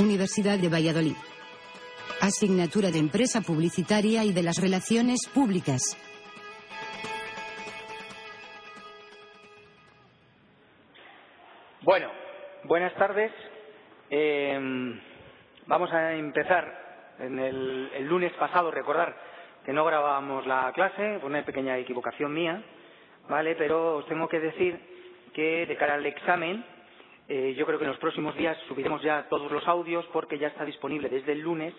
Universidad de Valladolid. Asignatura de Empresa Publicitaria y de las Relaciones Públicas. Bueno, buenas tardes. Eh, vamos a empezar. En el, el lunes pasado, recordar que no grabábamos la clase, por una pequeña equivocación mía, ¿vale? Pero os tengo que decir que de cara al examen, eh, yo creo que en los próximos días subiremos ya todos los audios porque ya está disponible desde el lunes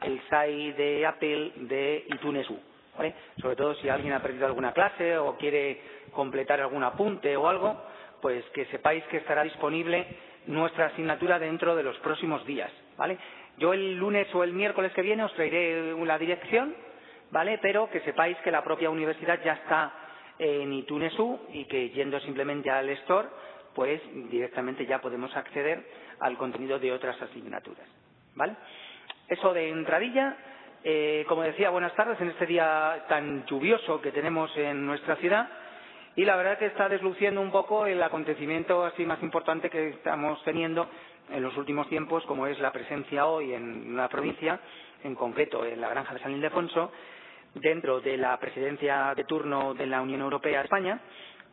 el SAI de Apple de iTunes U. ¿vale? Sobre todo si alguien ha perdido alguna clase o quiere completar algún apunte o algo, pues que sepáis que estará disponible nuestra asignatura dentro de los próximos días. ¿vale? Yo el lunes o el miércoles que viene os traeré la dirección, ¿vale? pero que sepáis que la propia universidad ya está en iTunes U y que yendo simplemente al store, pues directamente ya podemos acceder al contenido de otras asignaturas. ¿Vale? Eso de entradilla. Eh, como decía, buenas tardes en este día tan lluvioso que tenemos en nuestra ciudad. Y la verdad que está desluciendo un poco el acontecimiento así más importante que estamos teniendo en los últimos tiempos, como es la presencia hoy en una provincia, en concreto en la granja de San Ildefonso, dentro de la presidencia de turno de la Unión Europea España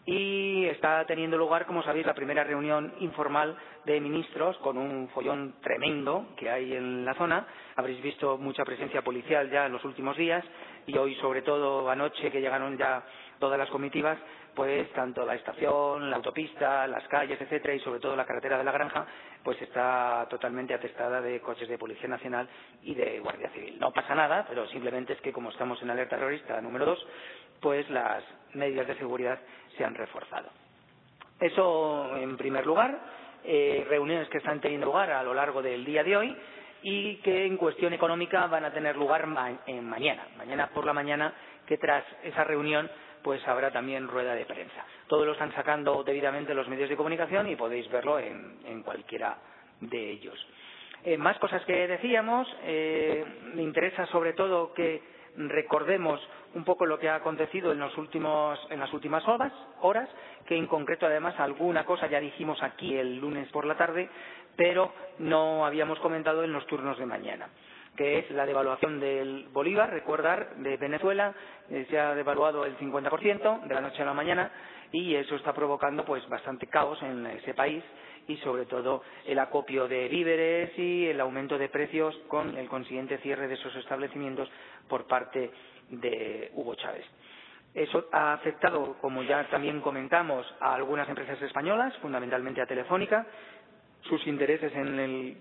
y está teniendo lugar, como sabéis, la primera reunión informal de ministros con un follón tremendo que hay en la zona. Habréis visto mucha presencia policial ya en los últimos días y hoy, sobre todo anoche, que llegaron ya todas las comitivas, pues tanto la estación, la autopista, las calles, etcétera, y sobre todo la carretera de la granja, pues está totalmente atestada de coches de Policía Nacional y de Guardia Civil. No pasa nada, pero simplemente es que como estamos en alerta terrorista número dos, pues las medidas de seguridad se han reforzado. Eso en primer lugar, eh, reuniones que están teniendo lugar a lo largo del día de hoy y que en cuestión económica van a tener lugar en mañana, mañana por la mañana, que tras esa reunión pues habrá también rueda de prensa. Todo lo están sacando debidamente los medios de comunicación y podéis verlo en, cualquiera de ellos. Eh, más cosas que decíamos. Eh, me interesa sobre todo que recordemos un poco lo que ha acontecido en, los últimos, en las últimas horas, horas, que en concreto además alguna cosa ya dijimos aquí el lunes por la tarde, pero no habíamos comentado en los turnos de mañana que es la devaluación del bolívar. Recordar, de Venezuela eh, se ha devaluado el 50% de la noche a la mañana y eso está provocando pues bastante caos en ese país y sobre todo el acopio de víveres y el aumento de precios con el consiguiente cierre de esos establecimientos por parte de Hugo Chávez. Eso ha afectado, como ya también comentamos, a algunas empresas españolas, fundamentalmente a Telefónica. Sus intereses en el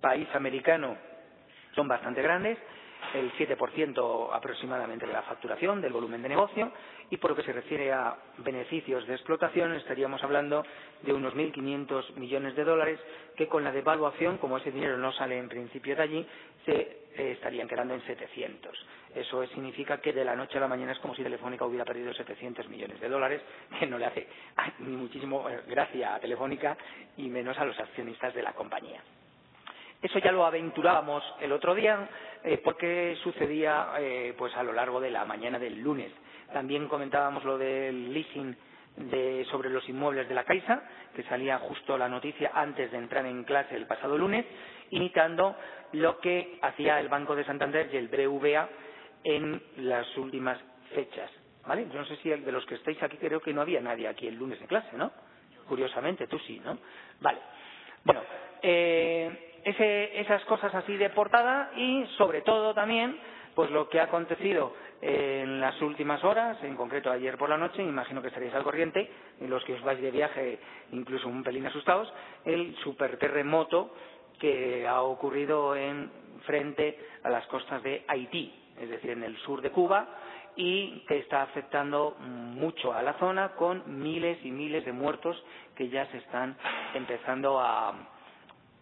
país americano son bastante grandes, el 7% aproximadamente de la facturación, del volumen de negocio, y por lo que se refiere a beneficios de explotación, estaríamos hablando de unos 1.500 millones de dólares que con la devaluación, como ese dinero no sale en principio de allí, se eh, estarían quedando en 700. Eso significa que de la noche a la mañana es como si Telefónica hubiera perdido 700 millones de dólares, que no le hace ni muchísimo eh, gracia a Telefónica y menos a los accionistas de la compañía. Eso ya lo aventurábamos el otro día eh, porque sucedía eh, pues a lo largo de la mañana del lunes. También comentábamos lo del leasing de, sobre los inmuebles de la Caixa, que salía justo la noticia antes de entrar en clase el pasado lunes, imitando lo que hacía el Banco de Santander y el BBVA en las últimas fechas. ¿Vale? Yo no sé si de los que estáis aquí creo que no había nadie aquí el lunes en clase, ¿no? Curiosamente, tú sí, ¿no? Vale. Bueno, eh, esas cosas así de portada y, sobre todo, también, pues lo que ha acontecido en las últimas horas, en concreto ayer por la noche, imagino que estaréis al corriente, los que os vais de viaje incluso un pelín asustados, el superterremoto que ha ocurrido en frente a las costas de Haití, es decir, en el sur de Cuba, y que está afectando mucho a la zona con miles y miles de muertos que ya se están empezando a,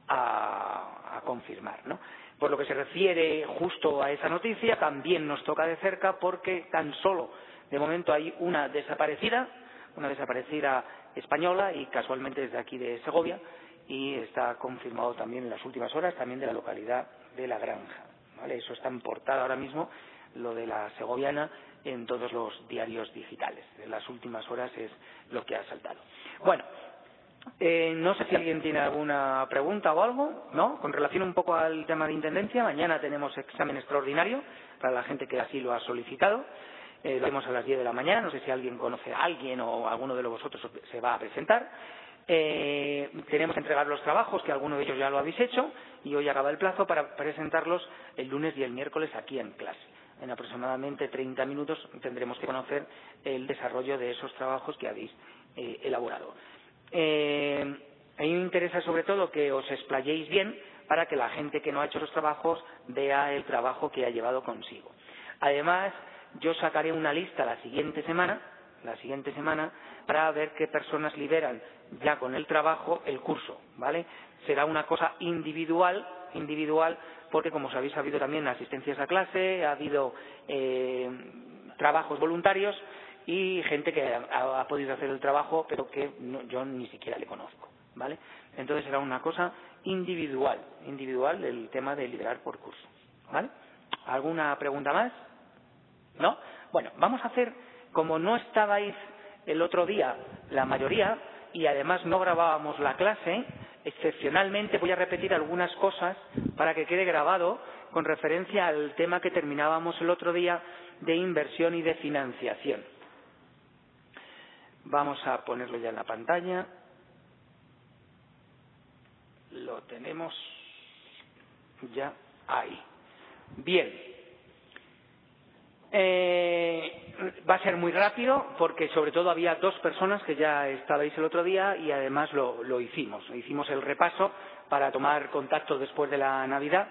a, confirmar. ¿no? Por lo que se refiere justo a esa noticia, también nos toca de cerca porque tan solo de momento hay una desaparecida, una desaparecida española y casualmente desde aquí de Segovia y está confirmado también en las últimas horas también de la localidad de La Granja. ¿vale? Eso está en portada ahora mismo, lo de la segoviana, en todos los diarios digitales. En las últimas horas es lo que ha saltado. Bueno, Eh, no sé si alguien tiene alguna pregunta o algo, ¿no? Con relación un poco al tema de intendencia, mañana tenemos examen extraordinario para la gente que así lo ha solicitado. Eh, lo haremos a las 10 de la mañana. No sé si alguien conoce a alguien o alguno de vosotros se va a presentar. Eh, tenemos que entregar los trabajos, que alguno de ellos ya lo habéis hecho, y hoy acaba el plazo para presentarlos el lunes y el miércoles aquí en clase. En aproximadamente 30 minutos tendremos que conocer el desarrollo de esos trabajos que habéis eh, elaborado. Eh, a mí me interesa sobre todo que os explayéis bien para que la gente que no ha hecho los trabajos vea el trabajo que ha llevado consigo. Además, yo sacaré una lista la siguiente semana, la siguiente semana, para ver qué personas liberan ya con el trabajo el curso, ¿vale? Será una cosa individual, individual, porque como sabéis ha habido también asistencias a clase, ha habido eh, trabajos voluntarios y gente que ha, podido hacer el trabajo, pero que yo ni siquiera le conozco, ¿vale? Entonces será una cosa individual, individual el tema de liberar por curso, ¿vale? ¿Alguna pregunta más? ¿No? Bueno, vamos a hacer, como no estabais el otro día la mayoría, y además no grabábamos la clase, excepcionalmente voy a repetir algunas cosas para que quede grabado con referencia al tema que terminábamos el otro día de inversión y de financiación. Vamos a ponerlo ya en la pantalla. Lo tenemos ya ahí. Bien. Eh, va a ser muy rápido porque sobre todo había dos personas que ya estabais el otro día y además lo, lo hicimos. Hicimos el repaso para tomar contacto después de la Navidad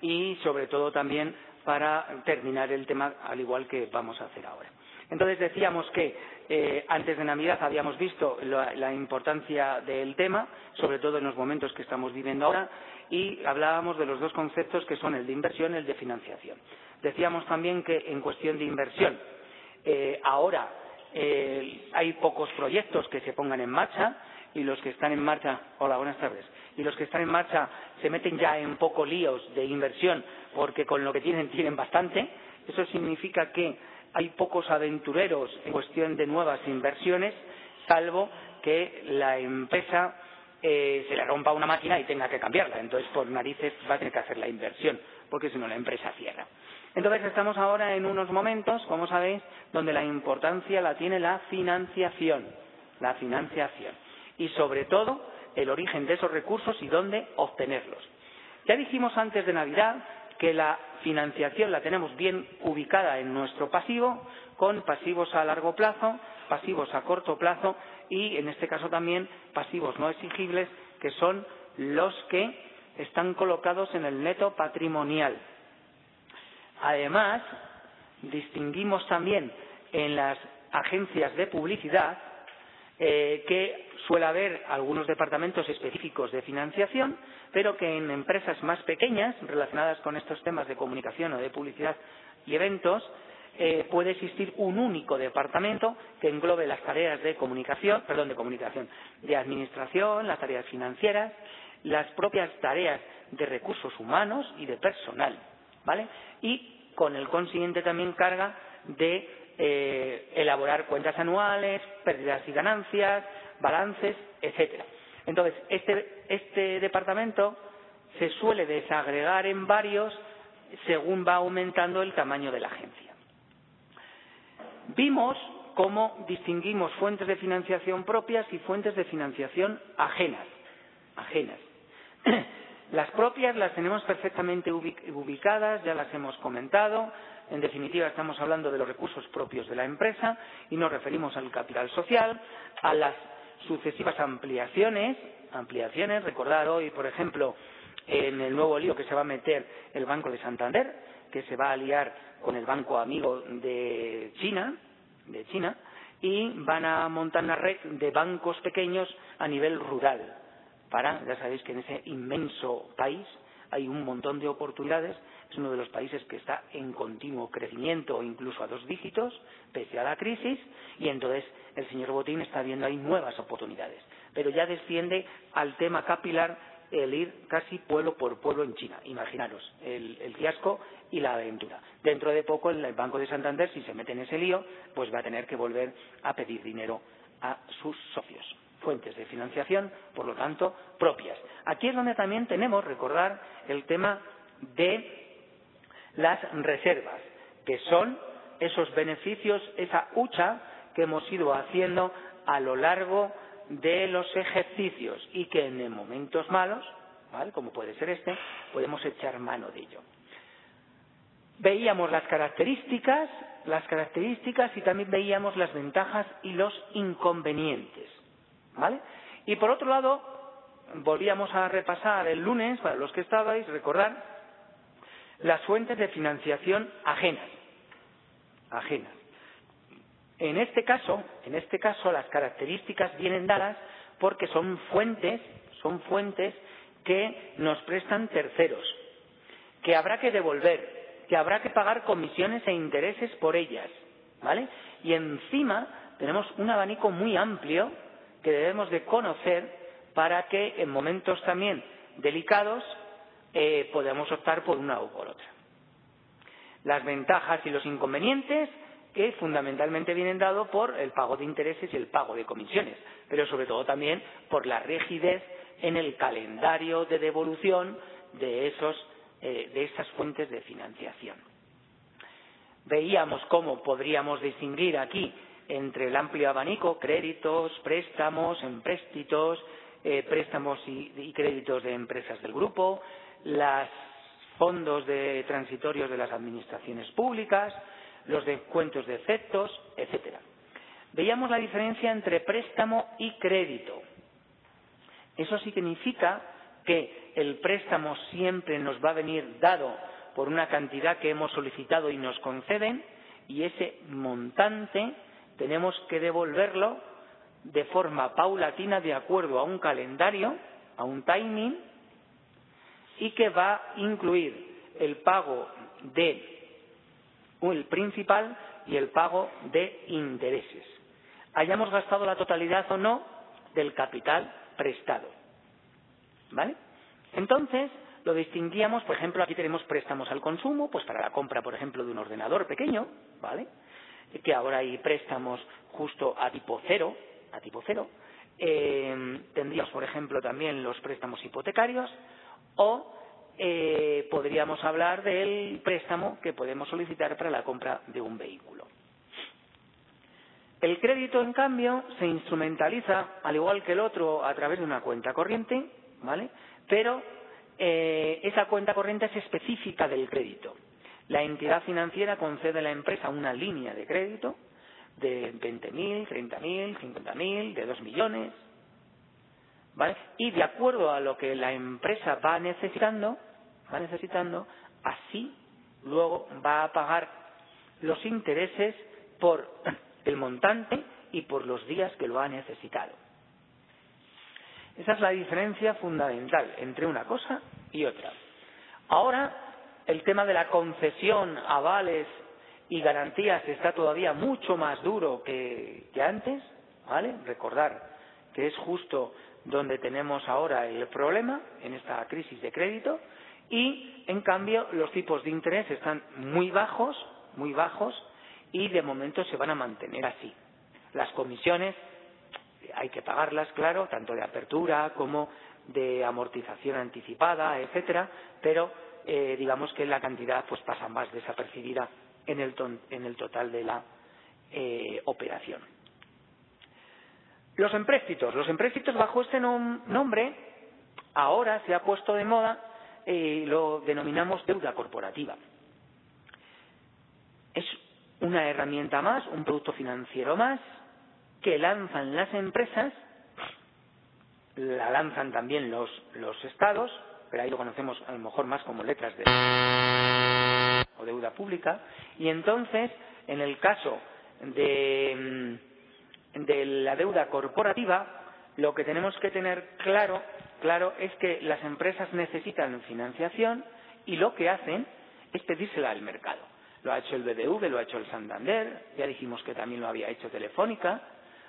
y sobre todo también para terminar el tema al igual que vamos a hacer ahora. Entonces decíamos que eh, antes de Navidad habíamos visto la, importancia del tema, sobre todo en los momentos que estamos viviendo ahora, y hablábamos de los dos conceptos que son el de inversión y el de financiación. Decíamos también que en cuestión de inversión, eh, ahora eh, hay pocos proyectos que se pongan en marcha y los que están en marcha, hola, buenas tardes, y los que están en marcha se meten ya en poco líos de inversión porque con lo que tienen tienen bastante. Eso significa que hay pocos aventureros en cuestión de nuevas inversiones, salvo que la empresa eh, se le rompa una máquina y tenga que cambiarla. Entonces, por narices va a tener que hacer la inversión, porque si no, la empresa cierra. Entonces, estamos ahora en unos momentos, como sabéis, donde la importancia la tiene la financiación. La financiación. Y, sobre todo, el origen de esos recursos y dónde obtenerlos. Ya dijimos antes de Navidad que la financiación la tenemos bien ubicada en nuestro pasivo, con pasivos a largo plazo, pasivos a corto plazo y, en este caso también, pasivos no exigibles, que son los que están colocados en el neto patrimonial. Además, distinguimos también en las agencias de publicidad eh, que suele haber algunos departamentos específicos de financiación, pero que en empresas más pequeñas, relacionadas con estos temas de comunicación o de publicidad y eventos, eh, puede existir un único departamento que englobe las tareas de comunicación, perdón, de comunicación, de administración, las tareas financieras, las propias tareas de recursos humanos y de personal, ¿vale? Y con el consiguiente también carga de eh, elaborar cuentas anuales, pérdidas y ganancias, balances, etcétera. Entonces, este, este departamento se suele desagregar en varios según va aumentando el tamaño de la agencia. Vimos cómo distinguimos fuentes de financiación propias y fuentes de financiación ajenas. ajenas. Las propias las tenemos perfectamente ubicadas, ya las hemos comentado. En definitiva, estamos hablando de los recursos propios de la empresa y nos referimos al capital social, a las sucesivas ampliaciones, ampliaciones, recordar hoy, por ejemplo, en el nuevo lío que se va a meter el Banco de Santander, que se va a aliar con el banco amigo de China, de China, y van a montar una red de bancos pequeños a nivel rural. Para, ya sabéis que en ese inmenso país hay un montón de oportunidades. Es uno de los países que está en continuo crecimiento, incluso a dos dígitos, pese a la crisis, y entonces el señor Botín está viendo ahí nuevas oportunidades. Pero ya desciende al tema capilar el ir casi pueblo por pueblo en China. Imaginaros el, el, fiasco y la aventura. Dentro de poco el Banco de Santander, si se mete en ese lío, pues va a tener que volver a pedir dinero a sus socios. fuentes de financiación, por lo tanto, propias. Aquí es donde también tenemos, recordar, el tema de las reservas, que son esos beneficios, esa hucha que hemos ido haciendo a lo largo de los ejercicios y que en momentos malos, como puede ser este, podemos echar mano de ello. Veíamos las características, las características y también veíamos las ventajas y los inconvenientes. ¿Vale? Y por otro lado, volvíamos a repasar el lunes, para los que estabais, recordar las fuentes de financiación ajenas. Ajenas. En este caso, en este caso las características vienen dadas porque son fuentes, son fuentes que nos prestan terceros, que habrá que devolver, que habrá que pagar comisiones e intereses por ellas, ¿vale? Y encima tenemos un abanico muy amplio que debemos de conocer para que en momentos también delicados eh, podamos optar por una o por otra. Las ventajas y los inconvenientes que fundamentalmente vienen dados por el pago de intereses y el pago de comisiones, pero sobre todo también por la rigidez en el calendario de devolución de, esos, eh, de esas fuentes de financiación. Veíamos cómo podríamos distinguir aquí entre el amplio abanico, créditos, préstamos, empréstitos, eh, préstamos y, créditos de empresas del grupo, los fondos de transitorios de las administraciones públicas, los descuentos de efectos, etcétera. Veíamos la diferencia entre préstamo y crédito. Eso significa que el préstamo siempre nos va a venir dado por una cantidad que hemos solicitado y nos conceden y ese montante tenemos que devolverlo de forma paulatina de acuerdo a un calendario, a un timing, y que va a incluir el pago de el principal y el pago de intereses. Hayamos gastado la totalidad o no del capital prestado. ¿Vale? Entonces, lo distinguíamos, por ejemplo, aquí tenemos préstamos al consumo, pues para la compra, por ejemplo, de un ordenador pequeño, ¿vale? que ahora hay préstamos justo a tipo cero, a tipo cero. Eh, tendríamos, por ejemplo, también los préstamos hipotecarios o eh, podríamos hablar del préstamo que podemos solicitar para la compra de un vehículo. El crédito, en cambio, se instrumentaliza, al igual que el otro, a través de una cuenta corriente, ¿vale? Pero eh, esa cuenta corriente es específica del crédito. La entidad financiera concede a la empresa una línea de crédito de 20.000, 30.000, 50.000, de 2 millones, ¿vale? Y de acuerdo a lo que la empresa va necesitando, va necesitando, así luego va a pagar los intereses por el montante y por los días que lo ha necesitado. Esa es la diferencia fundamental entre una cosa y otra. Ahora el tema de la concesión, avales y garantías está todavía mucho más duro que, antes, ¿vale? Recordar que es justo donde tenemos ahora el problema en esta crisis de crédito y en cambio los tipos de interés están muy bajos, muy bajos y de momento se van a mantener así. Las comisiones hay que pagarlas, claro, tanto de apertura como de amortización anticipada, etcétera, pero eh, digamos que la cantidad pues pasa más desapercibida en el, en el total de la eh, operación. Los empréstitos. Los empréstitos bajo este nombre ahora se ha puesto de moda eh, lo denominamos deuda corporativa. Es una herramienta más, un producto financiero más que lanzan las empresas, la lanzan también los, los estados pero ahí lo conocemos a lo mejor más como letras de o deuda pública, y entonces, en el caso de, mm, de la deuda corporativa, lo que tenemos que tener claro, claro es que las empresas necesitan financiación y lo que hacen es pedírsela al mercado. Lo ha hecho el BBV, lo ha hecho el Santander, ya dijimos que también lo había hecho Telefónica,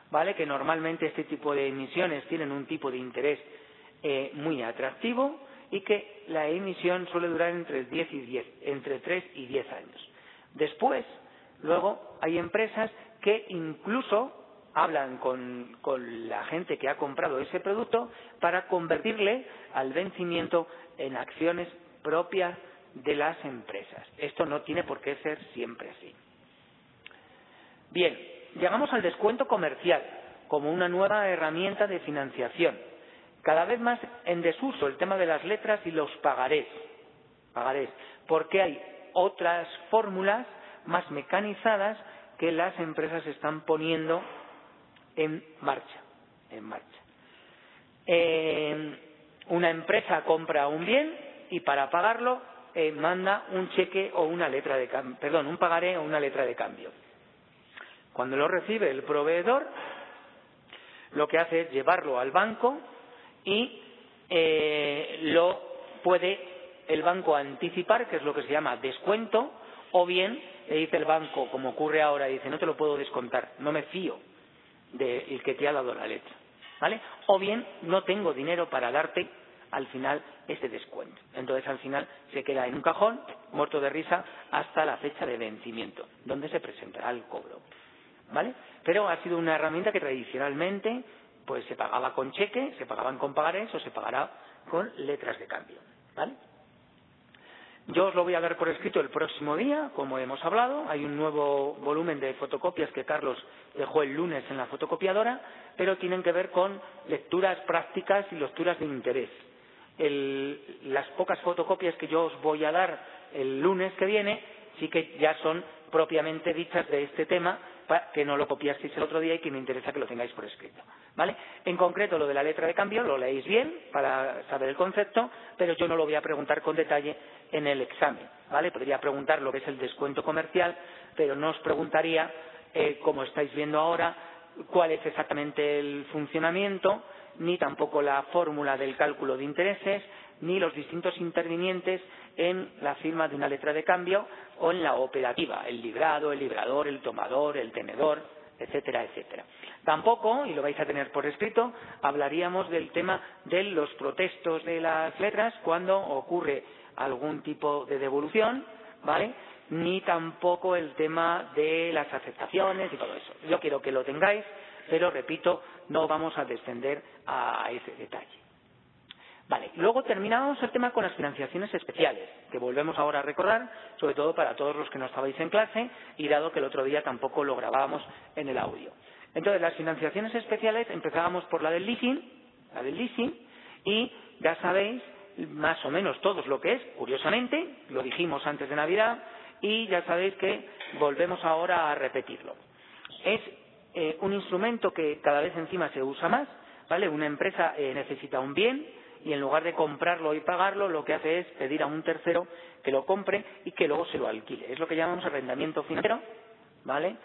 ¿vale? Que normalmente este tipo de emisiones tienen un tipo de interés eh, muy atractivo y que la emisión suele durar entre 10 y 10, entre 3 y 10 años. Después, luego hay empresas que incluso hablan con, la gente que ha comprado ese producto para convertirle al vencimiento en acciones propias de las empresas. Esto no tiene por qué ser siempre así. Bien, llegamos al descuento comercial como una nueva herramienta de financiación. Cada vez más en desuso el tema de las letras y los pagarés. Pagarés, porque hay otras fórmulas más mecanizadas que las empresas están poniendo en marcha. En marcha. Eh, una empresa compra un bien y para pagarlo eh, manda un cheque o una letra de cambio, perdón, un pagaré o una letra de cambio. Cuando lo recibe el proveedor, lo que hace es llevarlo al banco y eh, lo puede el banco anticipar, que es lo que se llama descuento, o bien le dice el banco, como ocurre ahora, dice no te lo puedo descontar, no me fío del que te ha dado la letra, ¿vale? O bien no tengo dinero para darte al final ese descuento. Entonces al final se queda en un cajón, muerto de risa, hasta la fecha de vencimiento, donde se presentará el cobro, ¿vale? Pero ha sido una herramienta que tradicionalmente pues se pagaba con cheque, se pagaban con pagares o se pagará con letras de cambio, ¿vale? Yo os lo voy a dar por escrito el próximo día, como hemos hablado. Hay un nuevo volumen de fotocopias que Carlos dejó el lunes en la fotocopiadora, pero tienen que ver con lecturas prácticas y lecturas de interés. las pocas fotocopias que yo os voy a dar el lunes que viene sí que ya son propiamente dichas de este tema, que no lo copiasteis el otro día y que me interesa que lo tengáis por escrito. ¿Vale? En concreto, lo de la letra de cambio lo leéis bien para saber el concepto, pero yo no lo voy a preguntar con detalle en el examen. ¿Vale? Podría preguntar lo que es el descuento comercial, pero no os preguntaría, eh, como estáis viendo ahora, cuál es exactamente el funcionamiento, ni tampoco la fórmula del cálculo de intereses, ni los distintos intervinientes en la firma de una letra de cambio o en la operativa, el librado, el librador, el tomador, el tenedor, etcétera, etcétera. Tampoco, y lo vais a tener por escrito, hablaríamos del tema de los protestos de las letras cuando ocurre algún tipo de devolución, ¿vale? Ni tampoco el tema de las aceptaciones y todo eso. Yo quiero que lo tengáis, pero repito, no vamos a descender a ese detalle. Vale, luego terminamos el tema con las financiaciones especiales, que volvemos ahora a recordar, sobre todo para todos los que no estabais en clase y dado que el otro día tampoco lo grabábamos en el audio. Entonces, las financiaciones especiales empezábamos por la del leasing, la del leasing, y ya sabéis más o menos todos lo que es, curiosamente, lo dijimos antes de Navidad, y ya sabéis que volvemos ahora a repetirlo. Es eh, un instrumento que cada vez encima se usa más, ¿vale? Una empresa eh, necesita un bien, y en lugar de comprarlo y pagarlo, lo que hace es pedir a un tercero que lo compre y que luego se lo alquile. Es lo que llamamos arrendamiento financiero, ¿vale?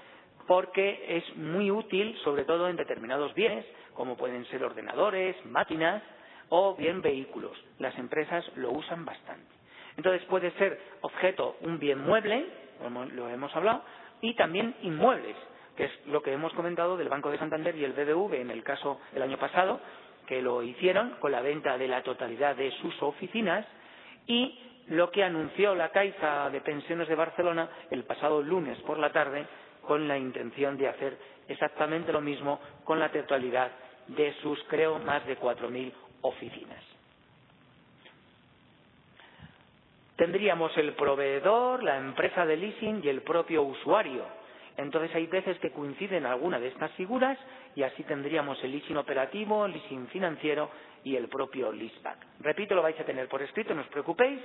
Porque es muy útil, sobre todo en determinados bienes, como pueden ser ordenadores, máquinas o bien vehículos. Las empresas lo usan bastante. Entonces puede ser objeto un bien mueble, como lo hemos hablado, y también inmuebles, que es lo que hemos comentado del Banco de Santander y el BBV en el caso del año pasado, que lo hicieron con la venta de la totalidad de sus oficinas y lo que anunció la Caixa de Pensiones de Barcelona el pasado lunes por la tarde con la intención de hacer exactamente lo mismo con la totalidad de sus, creo, más de 4.000 oficinas. Tendríamos el proveedor, la empresa de leasing y el propio usuario entonces hay veces que coinciden alguna de estas figuras y así tendríamos el leasing operativo, el leasing financiero y el propio leaseback. Repito, lo vais a tener por escrito, no os preocupéis.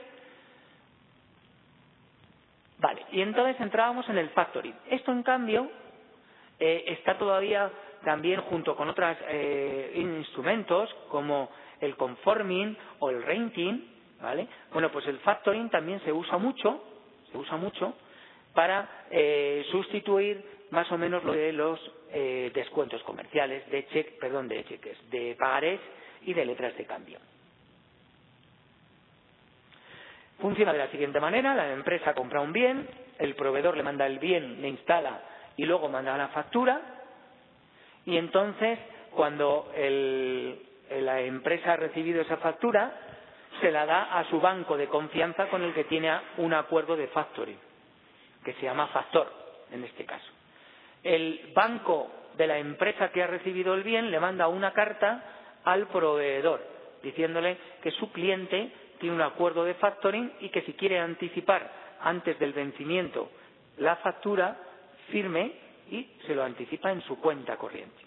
Vale, y entonces entrábamos en el factoring. Esto, en cambio, eh, está todavía también junto con otros eh, instrumentos como el conforming o el renting, ¿vale? Bueno, pues el factoring también se usa mucho, se usa mucho para eh, sustituir más o menos lo de los eh, descuentos comerciales de cheque, de cheques, de pagarés y de letras de cambio. Funciona de la siguiente manera, la empresa compra un bien, el proveedor le manda el bien, le instala y luego manda la factura y entonces cuando la empresa ha recibido esa factura se la da a su banco de confianza con el que tiene un acuerdo de factoring que se llama factor en este caso. El banco de la empresa que ha recibido el bien le manda una carta al proveedor diciéndole que su cliente tiene un acuerdo de factoring y que si quiere anticipar antes del vencimiento la factura, firme y se lo anticipa en su cuenta corriente.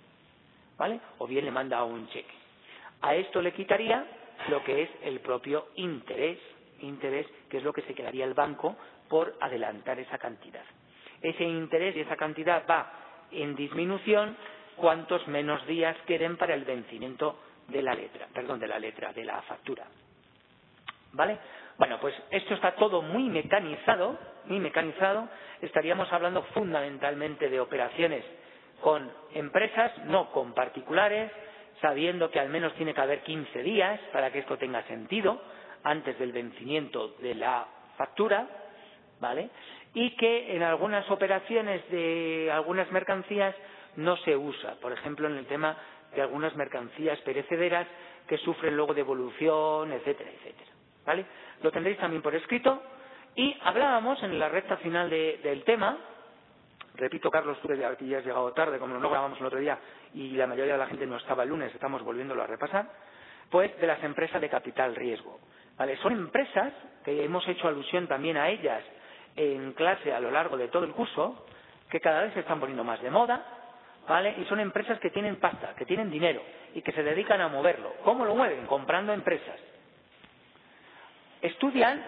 ¿Vale? O bien le manda un cheque. A esto le quitaría lo que es el propio interés, interés que es lo que se quedaría el banco por adelantar esa cantidad. Ese interés y esa cantidad va en disminución cuantos menos días queden para el vencimiento de la letra, perdón, de la letra, de la factura. ¿Vale? Bueno, pues esto está todo muy mecanizado, muy mecanizado. Estaríamos hablando fundamentalmente de operaciones con empresas, no con particulares, sabiendo que al menos tiene que haber 15 días para que esto tenga sentido antes del vencimiento de la factura, ¿vale? Y que en algunas operaciones de algunas mercancías no se usa, por ejemplo, en el tema de algunas mercancías perecederas que sufren luego devolución, etcétera, etcétera, ¿vale? Lo tendréis también por escrito y hablábamos en la recta final del tema Repito, Carlos, tú que ya has llegado tarde, como no grabamos el otro día y la mayoría de la gente no estaba el lunes, estamos volviéndolo a repasar, pues de las empresas de capital riesgo. ¿Vale? Son empresas que hemos hecho alusión también a ellas en clase a lo largo de todo el curso, que cada vez se están poniendo más de moda, ¿vale? Y son empresas que tienen pasta, que tienen dinero y que se dedican a moverlo. ¿Cómo lo mueven? Comprando empresas. Estudian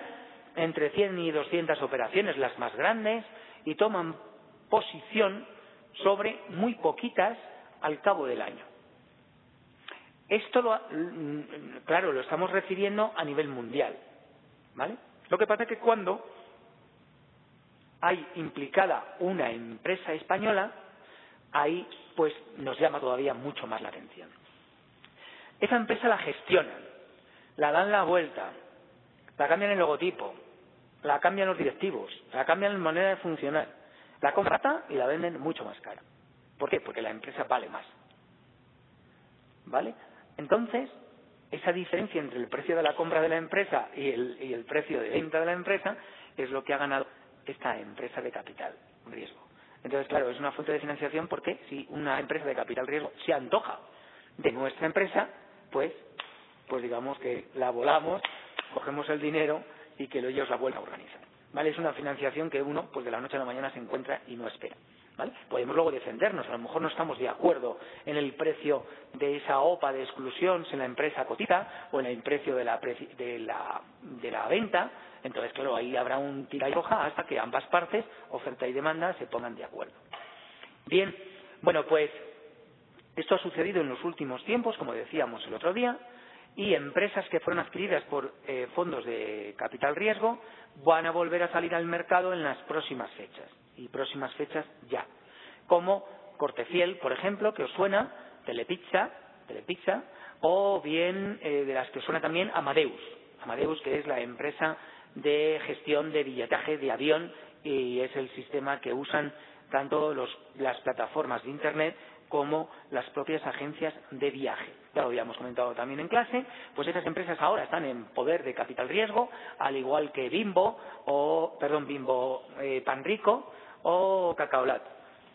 entre 100 y 200 operaciones, las más grandes, y toman posición sobre muy poquitas al cabo del año. Esto, lo, mm, claro, lo estamos refiriendo a nivel mundial. ¿vale? Lo que pasa es que cuando hay implicada una empresa española, ahí pues nos llama todavía mucho más la atención. Esa empresa la gestionan, la dan la vuelta, la cambian el logotipo, la cambian los directivos, la cambian la manera de funcionar la contratan y la venden mucho más cara. ¿Por qué? Porque la empresa vale más. ¿Vale? Entonces, esa diferencia entre el precio de la compra de la empresa y el, y el precio de venta de la empresa es lo que ha ganado esta empresa de capital riesgo. Entonces, claro, es una fuente de financiación porque si una empresa de capital riesgo se antoja de nuestra empresa, pues, pues digamos que la volamos, cogemos el dinero y que ellos la vuelvan a organizar. ¿vale? Es una financiación que uno, pues de la noche a la mañana se encuentra y no espera. ¿Vale? Podemos luego defendernos, a lo mejor no estamos de acuerdo en el precio de esa OPA de exclusión si la empresa cotiza o en el precio de la, de la, de la venta, entonces claro, ahí habrá un tira y hoja hasta que ambas partes, oferta y demanda, se pongan de acuerdo. Bien, bueno, pues esto ha sucedido en los últimos tiempos, como decíamos el otro día, y empresas que fueron adquiridas por eh, fondos de capital riesgo van a volver a salir al mercado en las próximas fechas y próximas fechas ya como Cortefiel por ejemplo que os suena Telepizza Telepizza o bien eh, de las que os suena también Amadeus Amadeus que es la empresa de gestión de billetaje de avión y es el sistema que usan tanto los, las plataformas de internet como las propias agencias de viaje. Ya lo habíamos comentado también en clase, pues esas empresas ahora están en poder de capital riesgo, al igual que Bimbo, o, perdón, Bimbo eh, Panrico o Cacaolat.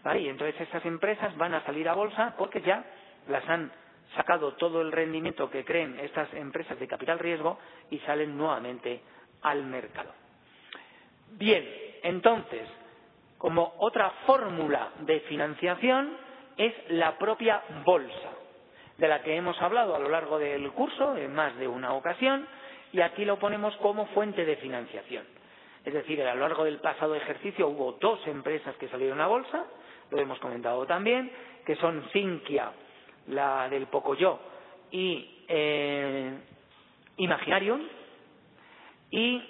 ¿vale? Y entonces esas empresas van a salir a bolsa porque ya las han sacado todo el rendimiento que creen estas empresas de capital riesgo y salen nuevamente al mercado. Bien, entonces, como otra fórmula de financiación, es la propia bolsa, de la que hemos hablado a lo largo del curso en más de una ocasión, y aquí lo ponemos como fuente de financiación. Es decir, a lo largo del pasado ejercicio hubo dos empresas que salieron a bolsa, lo hemos comentado también, que son Sinquia, la del Pocoyo, y eh, Imaginarium, y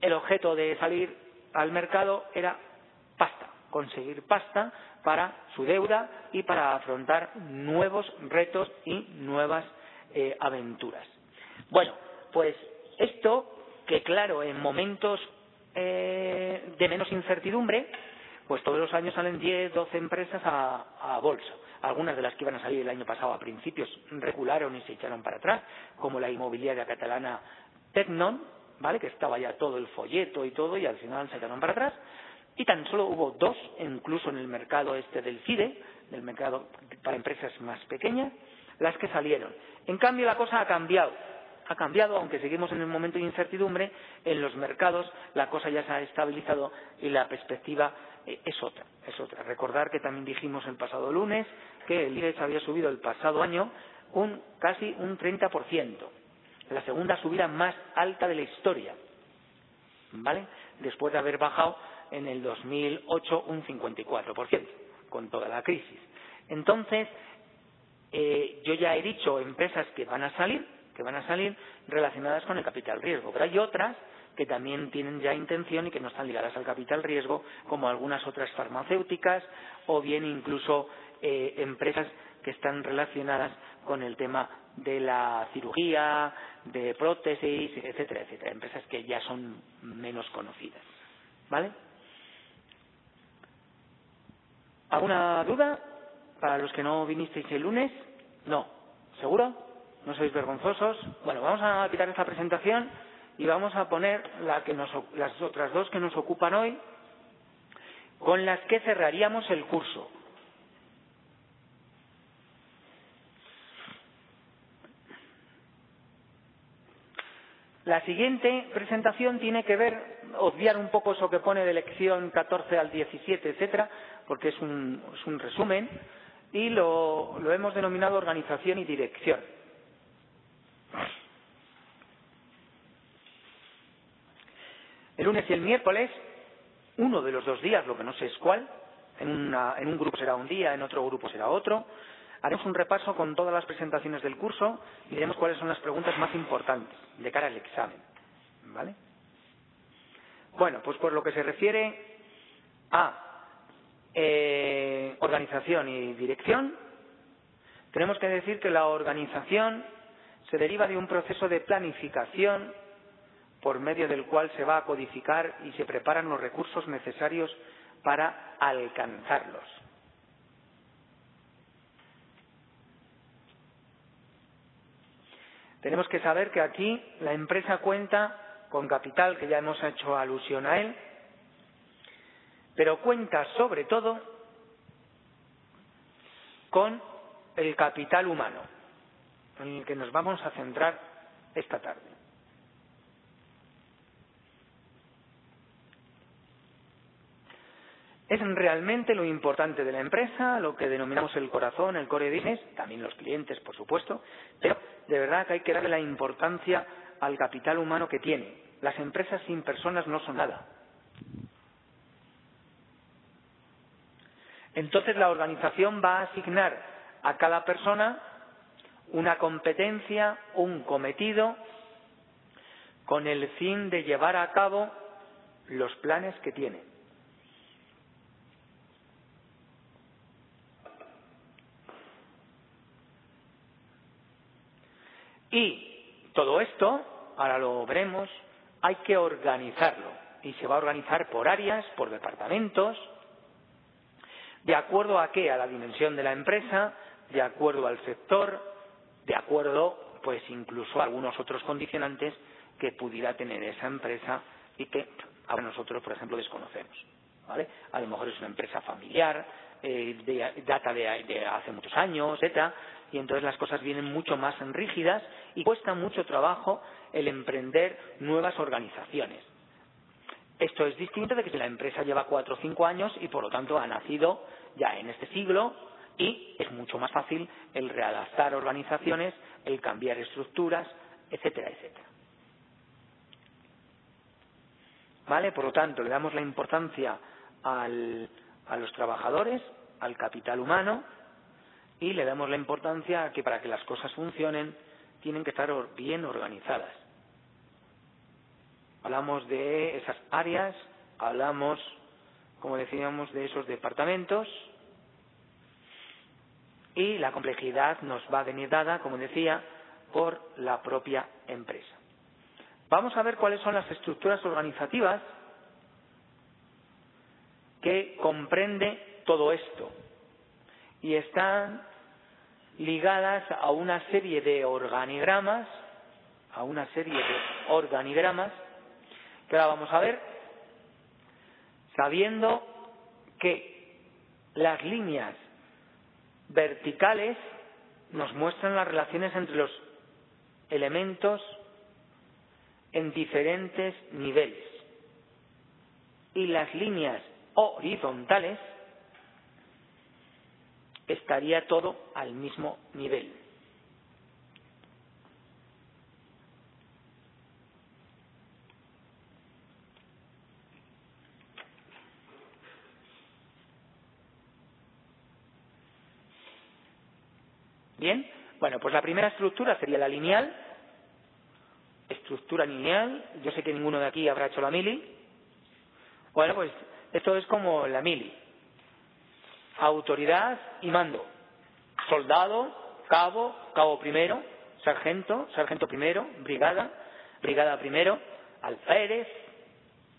el objeto de salir al mercado era pasta, conseguir pasta para su deuda y para afrontar nuevos retos y nuevas eh, aventuras. Bueno, pues esto que claro, en momentos eh, de menos incertidumbre, pues todos los años salen 10, 12 empresas a, a, bolsa. Algunas de las que iban a salir el año pasado a principios recularon y se echaron para atrás, como la inmobiliaria catalana Tecnon, ¿vale? que estaba ya todo el folleto y todo, y al final se echaron para atrás y tan solo hubo dos, incluso en el mercado este del CIDE, del mercado para empresas más pequeñas, las que salieron. En cambio, la cosa ha cambiado. Ha cambiado, aunque seguimos en un momento de incertidumbre, en los mercados la cosa ya se ha estabilizado y la perspectiva eh, es otra, es otra. Recordar que también dijimos el pasado lunes que el IBEX había subido el pasado año un casi un 30%, la segunda subida más alta de la historia, ¿vale? Después de haber bajado en el 2008 un 54%, con toda la crisis. Entonces, eh, yo ya he dicho empresas que van a salir, que van a salir relacionadas con el capital riesgo, pero hay otras que también tienen ya intención y que no están ligadas al capital riesgo, como algunas otras farmacéuticas o bien incluso eh, empresas que están relacionadas con el tema de la cirugía, de prótesis, etcétera, etcétera, empresas que ya son menos conocidas. ¿Vale? ¿Alguna duda? Para los que no vinisteis el lunes, no. ¿Seguro? ¿No sois vergonzosos? Bueno, vamos a quitar esta presentación y vamos a poner las otras dos que nos ocupan hoy, con las que cerraríamos el curso. La siguiente presentación tiene que ver, obviar un poco eso que pone de lección 14 al 17, etcétera, porque es un, es un resumen, y lo, lo hemos denominado organización y dirección. El lunes y el miércoles, uno de los dos días, lo que no sé es cuál, en, una, en un grupo será un día, en otro grupo será otro, haremos un repaso con todas las presentaciones del curso y diremos cuáles son las preguntas más importantes de cara al examen. ¿Vale? Bueno, pues por lo que se refiere a eh, organización y dirección, tenemos que decir que la organización se deriva de un proceso de planificación por medio del cual se va a codificar y se preparan los recursos necesarios para alcanzarlos. Tenemos que saber que aquí la empresa cuenta con capital, que ya hemos hecho alusión a él, pero cuenta sobre todo con el capital humano, en el que nos vamos a centrar esta tarde. Es realmente lo importante de la empresa, lo que denominamos el corazón, el core business, también los clientes, por supuesto, pero de verdad que hay que darle la importancia al capital humano que tiene. Las empresas sin personas no son nada. Entonces la organización va a asignar a cada persona una competencia, un cometido, con el fin de llevar a cabo los planes que tiene. Y todo esto, ahora lo veremos, hay que organizarlo. Y se va a organizar por áreas, por departamentos, ¿De acuerdo a qué? A la dimensión de la empresa, de acuerdo al sector, de acuerdo, pues incluso a algunos otros condicionantes que pudiera tener esa empresa y que ahora nosotros, por ejemplo, desconocemos. ¿Vale? A lo mejor es una empresa familiar, eh, data de, de, hace muchos años, etcétera, y entonces las cosas vienen mucho más rígidas y cuesta mucho trabajo el emprender nuevas organizaciones. Esto es distinto de que si la empresa lleva cuatro o cinco años y por lo tanto ha nacido ya en este siglo y es mucho más fácil el readaptar organizaciones, el cambiar estructuras, etcétera, etcétera. ¿Vale? Por lo tanto, le damos la importancia a los trabajadores, al capital humano y le damos la importancia a que para que las cosas funcionen tienen que estar bien organizadas. Hablamos de esas áreas, hablamos, como decíamos, de esos departamentos y la complejidad nos va a venir dada, como decía, por la propia empresa. Vamos a ver cuáles son las estructuras organizativas que comprende todo esto y están ligadas a una serie de organigramas, a una serie de organigramas que ahora vamos a ver, sabiendo que las líneas verticales nos muestran las relaciones entre los elementos en diferentes niveles. Y las líneas horizontales estaría todo al mismo nivel. Bien, bueno, pues la primera estructura sería la lineal, estructura lineal, yo sé que ninguno de aquí habrá hecho la mili. Bueno, pues esto es como la mili. Autoridad y mando. Soldado, cabo, cabo primero, sargento, sargento primero, brigada, brigada primero, alférez,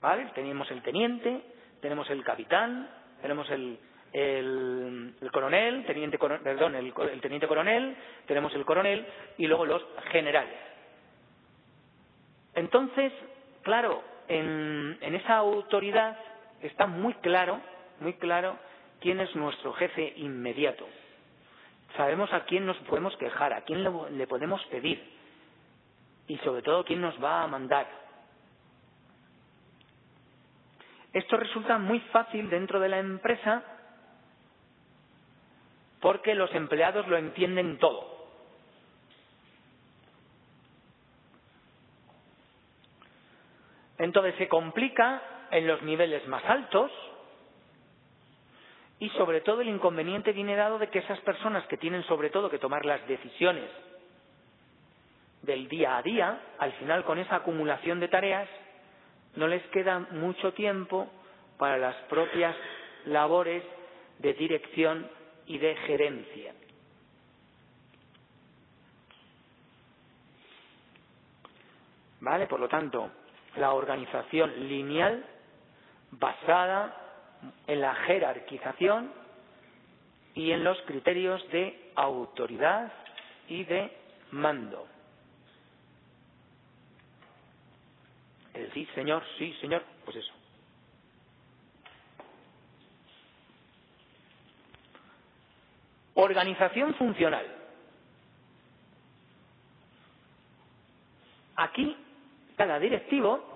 ¿vale? Tenemos el teniente, tenemos el capitán, tenemos el, el, coronel, teniente, perdón, el, teniente coronel, tenemos el coronel y luego los generales. Entonces, claro, en, en esa autoridad está muy claro, muy claro quién es nuestro jefe inmediato. Sabemos a quién nos podemos quejar, a quién le, podemos pedir y sobre todo quién nos va a mandar. Esto resulta muy fácil dentro de la empresa porque los empleados lo entienden todo. Entonces se complica en los niveles más altos y sobre todo el inconveniente viene de que esas personas que tienen sobre todo que tomar las decisiones del día a día, al final con esa acumulación de tareas, no les queda mucho tiempo para las propias labores de dirección y de gerencia. ¿Vale? Por lo tanto, la organización lineal basada en la jerarquización y en los criterios de autoridad y de mando. El sí, señor, sí, señor, pues eso. Organización funcional. Aquí, cada directivo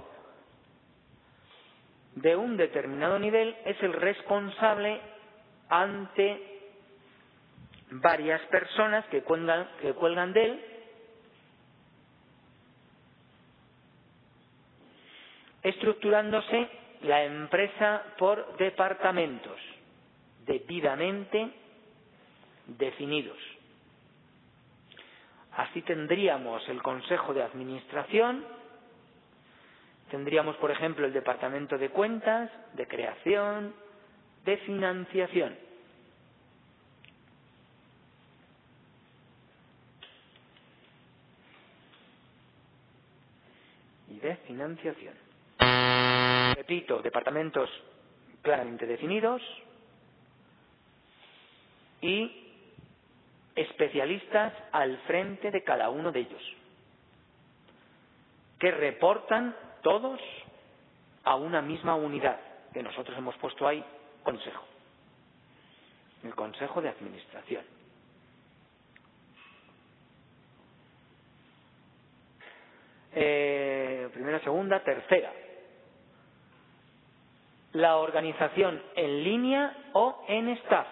de un determinado nivel es el responsable ante varias personas que cuelgan, de él estructurándose la empresa por departamentos debidamente definidos. Así tendríamos el Consejo de Administración, tendríamos, por ejemplo, el Departamento de Cuentas, de Creación, de Financiación. Y de Financiación. Repito, departamentos claramente definidos y especialistas al frente de cada uno de ellos, que reportan todos a una misma unidad, que nosotros hemos puesto ahí consejo, el consejo de administración. Eh, primera, segunda, tercera. La organización en línea o en staff.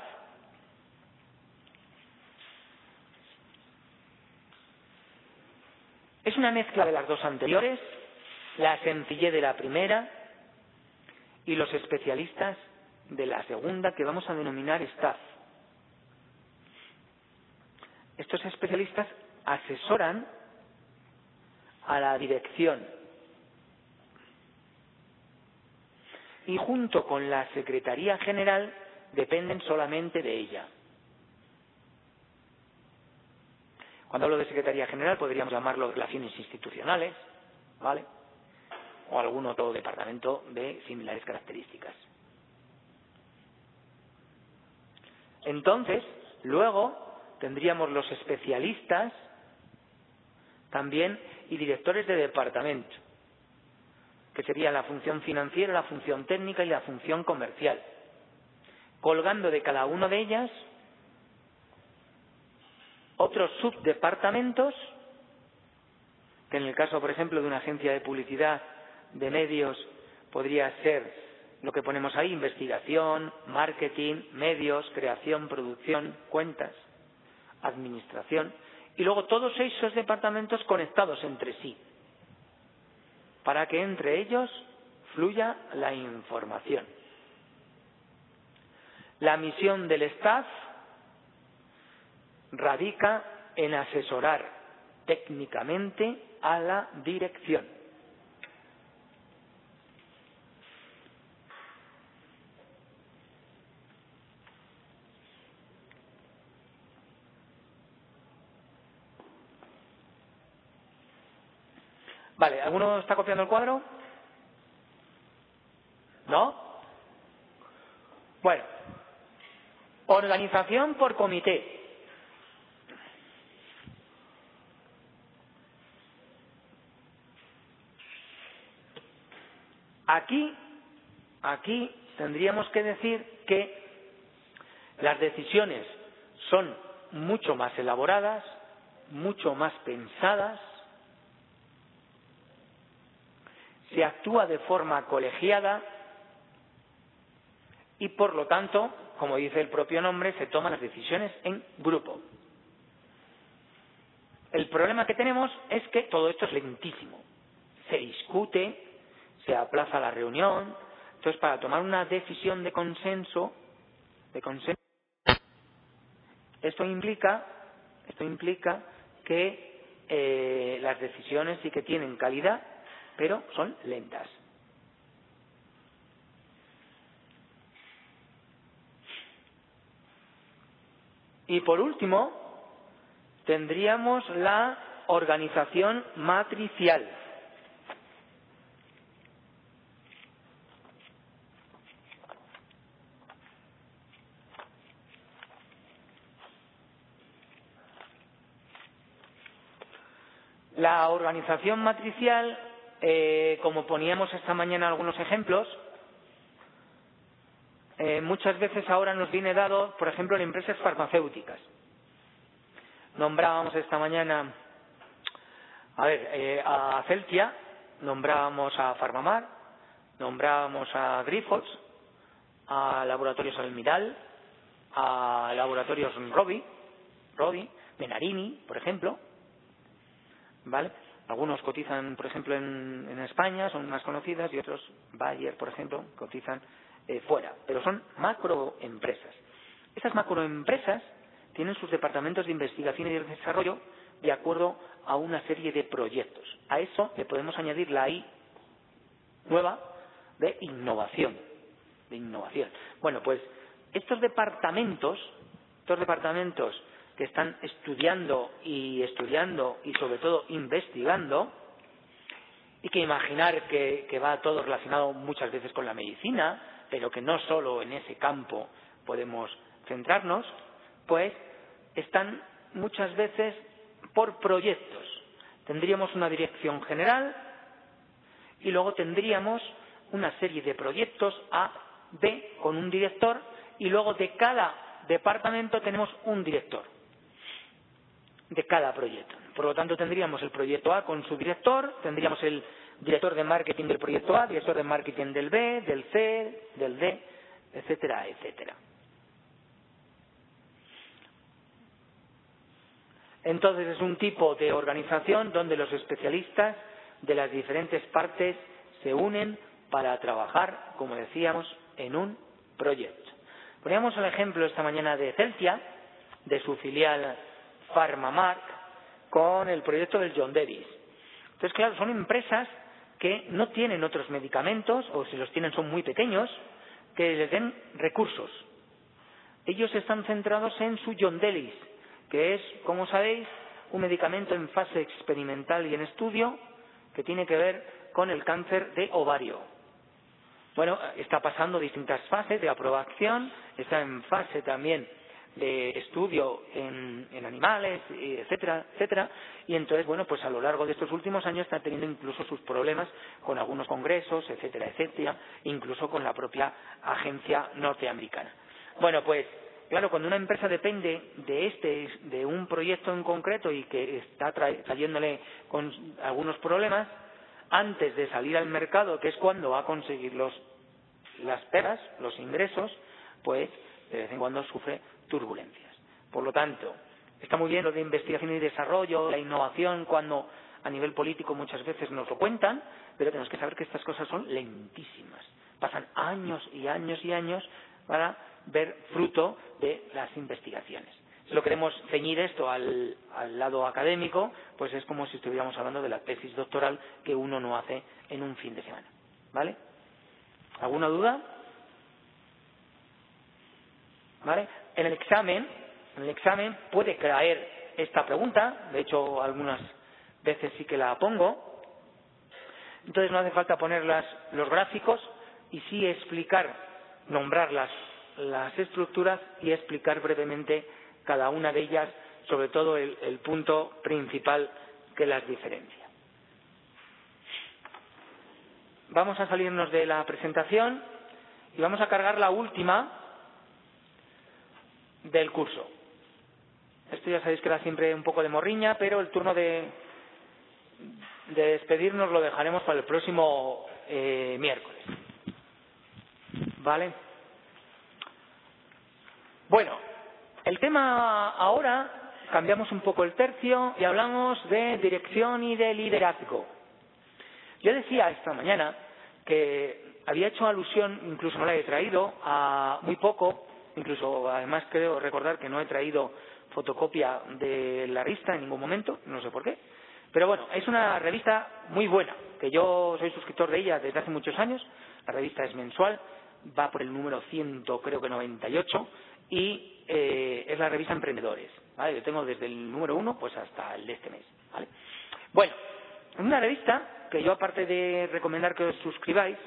Es una mezcla de las dos anteriores, la sencillez de la primera y los especialistas de la segunda que vamos a denominar staff. Estos especialistas asesoran a la dirección y junto con la Secretaría General dependen solamente de ella. Cuando hablo de Secretaría General podríamos llamarlo Relaciones Institucionales, ¿vale? O algún otro departamento de similares características. Entonces, luego tendríamos los especialistas también y directores de departamento, que serían la función financiera, la función técnica y la función comercial, colgando de cada una de ellas otros subdepartamentos, que en el caso, por ejemplo, de una agencia de publicidad de medios podría ser lo que ponemos ahí, investigación, marketing, medios, creación, producción, cuentas, administración, y luego todos esos departamentos conectados entre sí, para que entre ellos fluya la información. La misión del staff radica en asesorar técnicamente a la dirección. Vale, ¿alguno está copiando el cuadro? ¿No? Bueno, organización por comité. Aquí, aquí tendríamos que decir que las decisiones son mucho más elaboradas, mucho más pensadas, se actúa de forma colegiada y por lo tanto, como dice el propio nombre, se toman las decisiones en grupo. El problema que tenemos es que todo esto es lentísimo. Se discute, se aplaza la reunión. Entonces, para tomar una decisión de consenso, esto implica, esto implica que eh, las decisiones sí que tienen calidad, pero son lentas. Y por último, tendríamos la organización matricial. La organización matricial eh, como poníamos esta mañana algunos ejemplos, eh, muchas veces ahora nos viene dado, por ejemplo, en empresas farmacéuticas. Nombrábamos esta mañana, a ver, eh, a Celtia, nombrábamos a Farmamar, nombrábamos a Grifols, a Laboratorios Almiral, a Laboratorios Robi, Robi, Menarini, por ejemplo, ¿vale? Algunos cotizan, por ejemplo, en, España, son más conocidas, y otros, Bayer, por ejemplo, cotizan eh, fuera. Pero son macroempresas. Esas macroempresas tienen sus departamentos de investigación y de desarrollo de acuerdo a una serie de proyectos. A eso le podemos añadir la I nueva de innovación. De innovación. Bueno, pues estos departamentos, estos departamentos que están estudiando y estudiando y sobre todo investigando, y que imaginar que, va todo relacionado muchas veces con la medicina, pero que no solo en ese campo podemos centrarnos, pues están muchas veces por proyectos. Tendríamos una dirección general y luego tendríamos una serie de proyectos A, B con un director y luego de cada departamento tenemos un director de cada proyecto. Por lo tanto, tendríamos el proyecto A con su director, tendríamos el director de marketing del proyecto A, director de marketing del B, del C, del D, etcétera, etcétera. Entonces es un tipo de organización donde los especialistas de las diferentes partes se unen para trabajar, como decíamos, en un proyecto. Poníamos el ejemplo esta mañana de Celtia, de su filial PharmaMark con el proyecto del John Davis. Entonces, claro, son empresas que no tienen otros medicamentos, o si los tienen son muy pequeños, que les den recursos. Ellos están centrados en su John Davis, que es, como sabéis, un medicamento en fase experimental y en estudio que tiene que ver con el cáncer de ovario. Bueno, está pasando distintas fases de aprobación, está en fase también de estudio en, animales, etcétera, etcétera. Y entonces, bueno, pues a lo largo de estos últimos años está teniendo incluso sus problemas con algunos congresos, etcétera, etcétera, incluso con la propia agencia norteamericana. Bueno, pues claro, cuando una empresa depende de este, de un proyecto en concreto y que está trayéndole con algunos problemas, antes de salir al mercado, que es cuando va a conseguir los, las peras, los ingresos, pues de vez en cuando sufre turbulencias. Por lo tanto, está muy bien lo de investigación y desarrollo, la innovación, cuando a nivel político muchas veces nos lo cuentan, pero tenemos que saber que estas cosas son lentísimas. Pasan años y años y años para ver fruto de las investigaciones. Si lo queremos ceñir esto al, al, lado académico, pues es como si estuviéramos hablando de la tesis doctoral que uno no hace en un fin de semana. ¿Vale? ¿Alguna duda? ¿Vale? En el examen, en el examen puede caer esta pregunta, de hecho algunas veces sí que la pongo. Entonces no hace falta poner los gráficos y sí explicar, nombrar las, las estructuras y explicar brevemente cada una de ellas, sobre todo el punto principal que las diferencia. Vamos a salirnos de la presentación y vamos a cargar la última del curso. Esto ya sabéis que era siempre un poco de morriña, pero el turno de, de despedirnos lo dejaremos para el próximo eh, miércoles. ¿Vale? Bueno, el tema ahora cambiamos un poco el tercio y hablamos de dirección y de liderazgo. Yo decía esta mañana que había hecho alusión, incluso no la he traído, a muy poco, incluso además creo recordar que no he traído fotocopia de la revista en ningún momento, no sé por qué. Pero bueno, es una revista muy buena, que yo soy suscriptor de ella desde hace muchos años. La revista es mensual, va por el número 100, creo que 98, y eh, es la revista Emprendedores. ¿vale? Yo tengo desde el número uno pues hasta el de este mes. ¿vale? Bueno, una revista que yo aparte de recomendar que os suscribáis,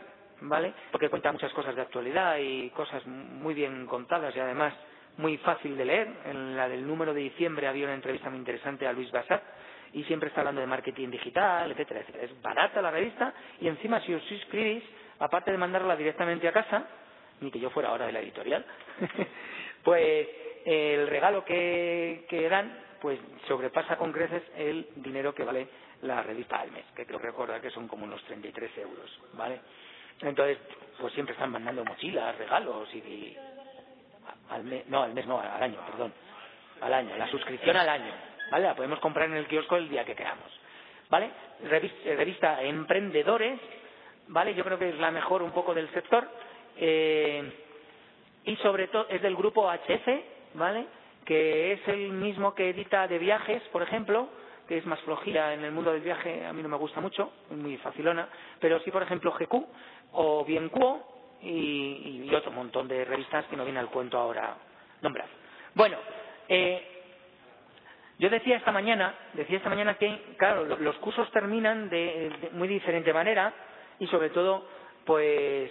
¿vale? Porque cuenta muchas cosas de actualidad y cosas muy bien contadas y además muy fácil de leer. En la del número de diciembre había una entrevista muy interesante a Luis Bassat y siempre está hablando de marketing digital, etcétera, etcétera. Es barata la revista y encima si os suscribís, aparte de mandarla directamente a casa, ni que yo fuera ahora de la editorial, pues el regalo que, que dan pues sobrepasa con creces el dinero que vale la revista al mes, que creo recordar que son como unos 33 euros, ¿vale? Entonces, pues siempre están mandando mochilas, regalos y... no, al mes no, al año, perdón. Al año, la suscripción al año, ¿vale? La podemos comprar en el kiosco el día que queramos, ¿vale? Revista Emprendedores, ¿vale? Yo creo que es la mejor un poco del sector. Eh, y sobre todo es del grupo HF, ¿vale? Que es el mismo que edita de viajes, por ejemplo, que es más flojilla en el mundo del viaje, a mí no me gusta mucho, muy facilona, pero sí, por ejemplo, GQ o Bien y, y otro montón de revistas que no viene al cuento ahora nombrar. Bueno, eh, yo decía esta mañana, decía esta mañana que, claro, los cursos terminan de, de muy diferente manera y sobre todo, pues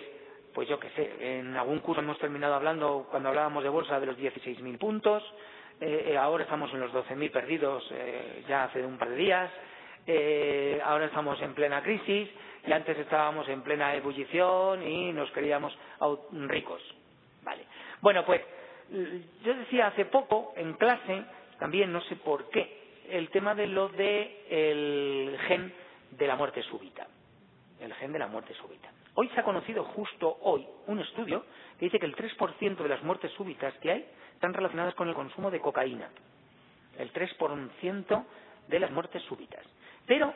pues yo qué sé, en algún curso hemos terminado hablando, cuando hablábamos de bolsa, de los 16.000 puntos, eh, eh, ahora estamos en los 12.000 perdidos eh, ya hace un par de días, eh, ahora estamos en plena crisis y antes estábamos en plena ebullición y nos creíamos ricos. Vale. Bueno, pues yo decía hace poco en clase, también no sé por qué, el tema de lo de el gen de la muerte súbita. El gen de la muerte súbita. Hoy se ha conocido justo hoy un estudio que dice que el 3% de las muertes súbitas que hay están relacionadas con el consumo de cocaína. El 3% de las muertes súbitas. Pero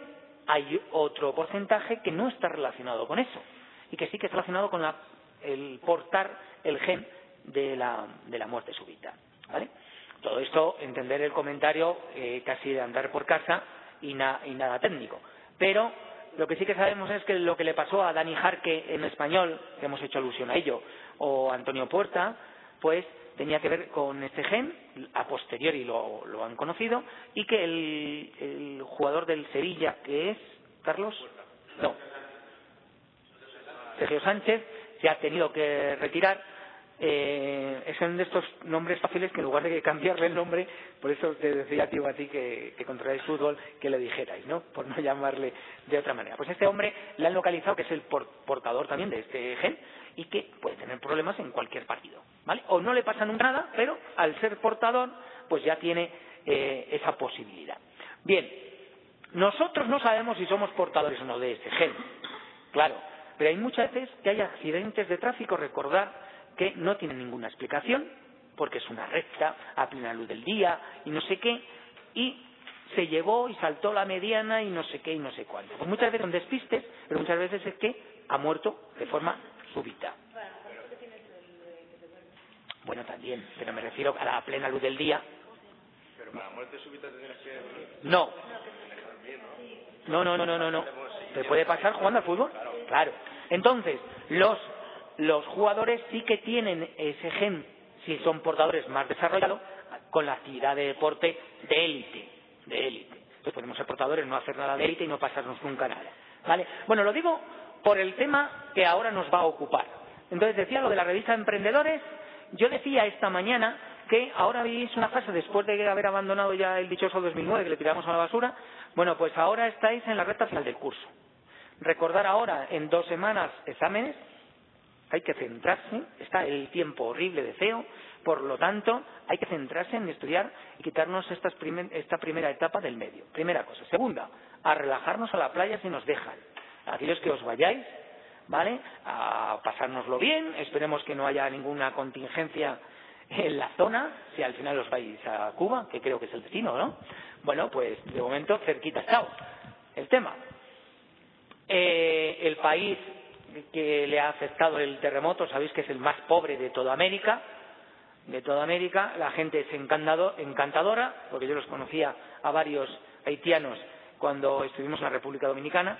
hay otro porcentaje que no está relacionado con eso y que sí que está relacionado con la, el portar el gen de la, de la muerte súbita. ¿vale? Todo esto, entender el comentario eh, casi de andar por casa y, na, y nada técnico. Pero lo que sí que sabemos es que lo que le pasó a Dani Jarque en español, hemos hecho alusión a ello, o Antonio Puerta, pues tenía que ver con este gen, a posteriori lo, lo han conocido, y que el, el jugador del Sevilla, que es Carlos, no, Sergio Sánchez, se ha tenido que retirar eh, es uno de estos nombres fáciles que en lugar de cambiarle el nombre, por eso te decía tío a ti que, que controláis fútbol, que le dijerais, ¿no? Por no llamarle de otra manera. Pues este hombre le han localizado que es el portador también de este gen y que puede tener problemas en cualquier partido, ¿vale? O no le pasa nunca nada, pero al ser portador, pues ya tiene eh, esa posibilidad. Bien, nosotros no sabemos si somos portadores o no de ese gen, claro, pero hay muchas veces que hay accidentes de tráfico, recordar que no tiene ninguna explicación, porque es una recta a plena luz del día y no sé qué, y se llevó y saltó la mediana y no sé qué y no sé cuánto. Pues muchas veces son despistes, pero muchas veces es que ha muerto de forma súbita. Bueno, también, pero me refiero a la plena luz del día. Pero para muerte súbita tendrías que... No. No, no, no, no, no, no. ¿Te puede pasar jugando al fútbol? Claro. Entonces, los los jugadores sí que tienen ese gen, si son portadores más desarrollados, con la actividad de deporte de élite, de élite. Entonces podemos ser portadores, no hacer nada de élite y no pasarnos nunca nada. ¿Vale? Bueno, lo digo por el tema que ahora nos va a ocupar. Entonces decía lo de la revista de emprendedores, yo decía esta mañana que ahora vivís una fase después de haber abandonado ya el dichoso 2009 que le tiramos a la basura, bueno, pues ahora estáis en la recta final del curso. Recordar ahora en dos semanas exámenes, hay que centrarse, está el tiempo horrible de feo, por lo tanto, hay que centrarse en estudiar y quitarnos esta primera etapa del medio. Primera cosa. Segunda, a relajarnos a la playa si nos dejan. Aquellos que os vayáis, ¿vale? A pasárnoslo bien, esperemos que no haya ninguna contingencia en la zona, si al final os vais a Cuba, que creo que es el destino, ¿no? Bueno, pues de momento cerquita está el tema. Eh, el país que le ha afectado el terremoto, sabéis que es el más pobre de toda América, de toda América, la gente es encantadora, porque yo los conocía a varios haitianos cuando estuvimos en la República Dominicana,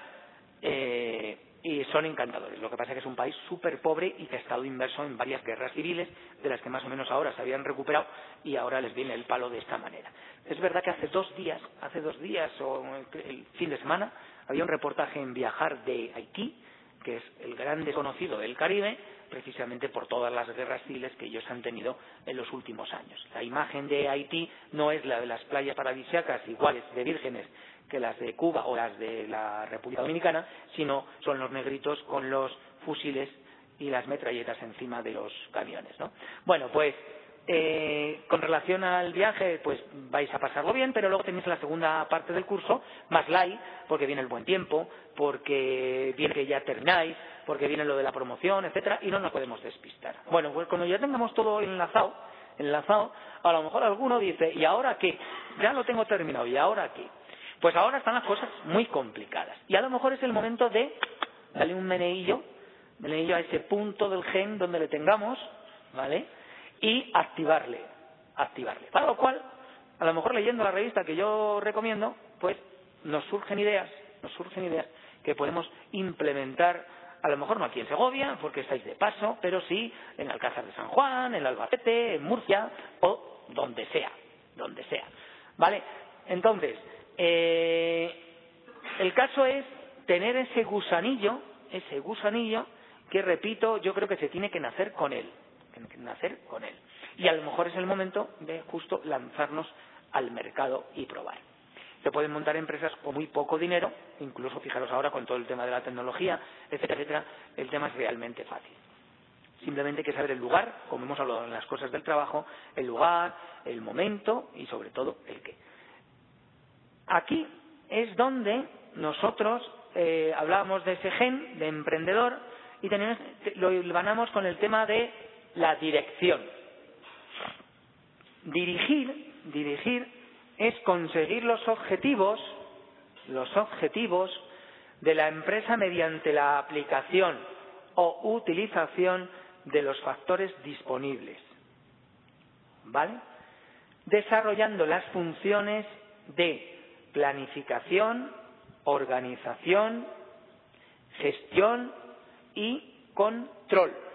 eh, y son encantadores. Lo que pasa es que es un país súper pobre y que ha estado inmerso en varias guerras civiles, de las que más o menos ahora se habían recuperado y ahora les viene el palo de esta manera. Es verdad que hace dos días, hace dos días o el fin de semana, había un reportaje en Viajar de Haití, que es el gran desconocido del Caribe, precisamente por todas las guerras civiles que ellos han tenido en los últimos años. La imagen de Haití no es la de las playas paradisíacas iguales de vírgenes que las de Cuba o las de la República Dominicana, sino son los negritos con los fusiles y las metralletas encima de los camiones. ¿no? Bueno, pues eh, con relación al viaje, pues vais a pasarlo bien, pero luego tenéis la segunda parte del curso, más light, porque viene el buen tiempo, porque viene que ya termináis, porque viene lo de la promoción, etcétera, y no nos podemos despistar. Bueno, pues cuando ya tengamos todo enlazado, enlazado, a lo mejor alguno dice, ¿y ahora qué? Ya lo tengo terminado, ¿y ahora qué? Pues ahora están las cosas muy complicadas. Y a lo mejor es el momento de darle un meneillo, meneillo a ese punto del gen donde le tengamos, ¿vale? Y activarle, activarle. Para lo cual, a lo mejor leyendo la revista que yo recomiendo, pues nos surgen ideas, nos surgen ideas que podemos implementar, a lo mejor no aquí en Segovia, porque estáis de paso, pero sí en Alcázar de San Juan, en Albacete, en Murcia o donde sea, donde sea. ¿Vale? Entonces, eh, el caso es tener ese gusanillo, ese gusanillo que, repito, yo creo que se tiene que nacer con él nacer con él. Y a lo mejor es el momento de justo lanzarnos al mercado y probar. Se pueden montar empresas con muy poco dinero, incluso fijaros ahora con todo el tema de la tecnología, etcétera, etcétera, el tema es realmente fácil. Simplemente hay que saber el lugar, como hemos hablado en las cosas del trabajo, el lugar, el momento y sobre todo el qué. Aquí es donde nosotros eh, hablábamos de ese gen de emprendedor y lo hilvanamos con el tema de la dirección. Dirigir, dirigir es conseguir los objetivos, los objetivos de la empresa mediante la aplicación o utilización de los factores disponibles. ¿Vale? Desarrollando las funciones de planificación, organización, gestión y control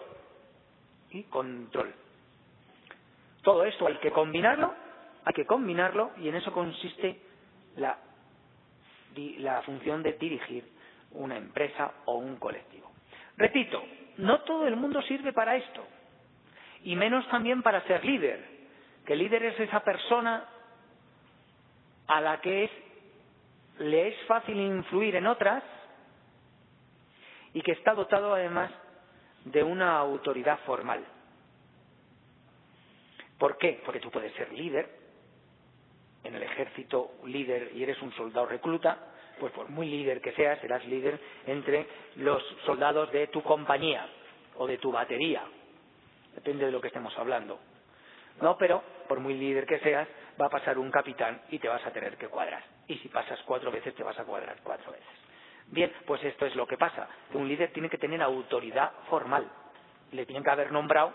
y control. Todo esto hay que combinarlo, hay que combinarlo y en eso consiste la, la función de dirigir una empresa o un colectivo. Repito, no todo el mundo sirve para esto. y menos también para ser líder, que líder es esa persona a la que es, le es fácil influir en otras y que está dotado además de una autoridad formal. ¿Por qué? Porque tú puedes ser líder en el ejército, líder y eres un soldado recluta, pues por muy líder que seas, serás líder entre los soldados de tu compañía o de tu batería. Depende de lo que estemos hablando. No, pero por muy líder que seas, va a pasar un capitán y te vas a tener que cuadrar. Y si pasas cuatro veces, te vas a cuadrar cuatro veces. Bien, pues esto es lo que pasa. Un líder tiene que tener autoridad formal. Le tienen que haber nombrado,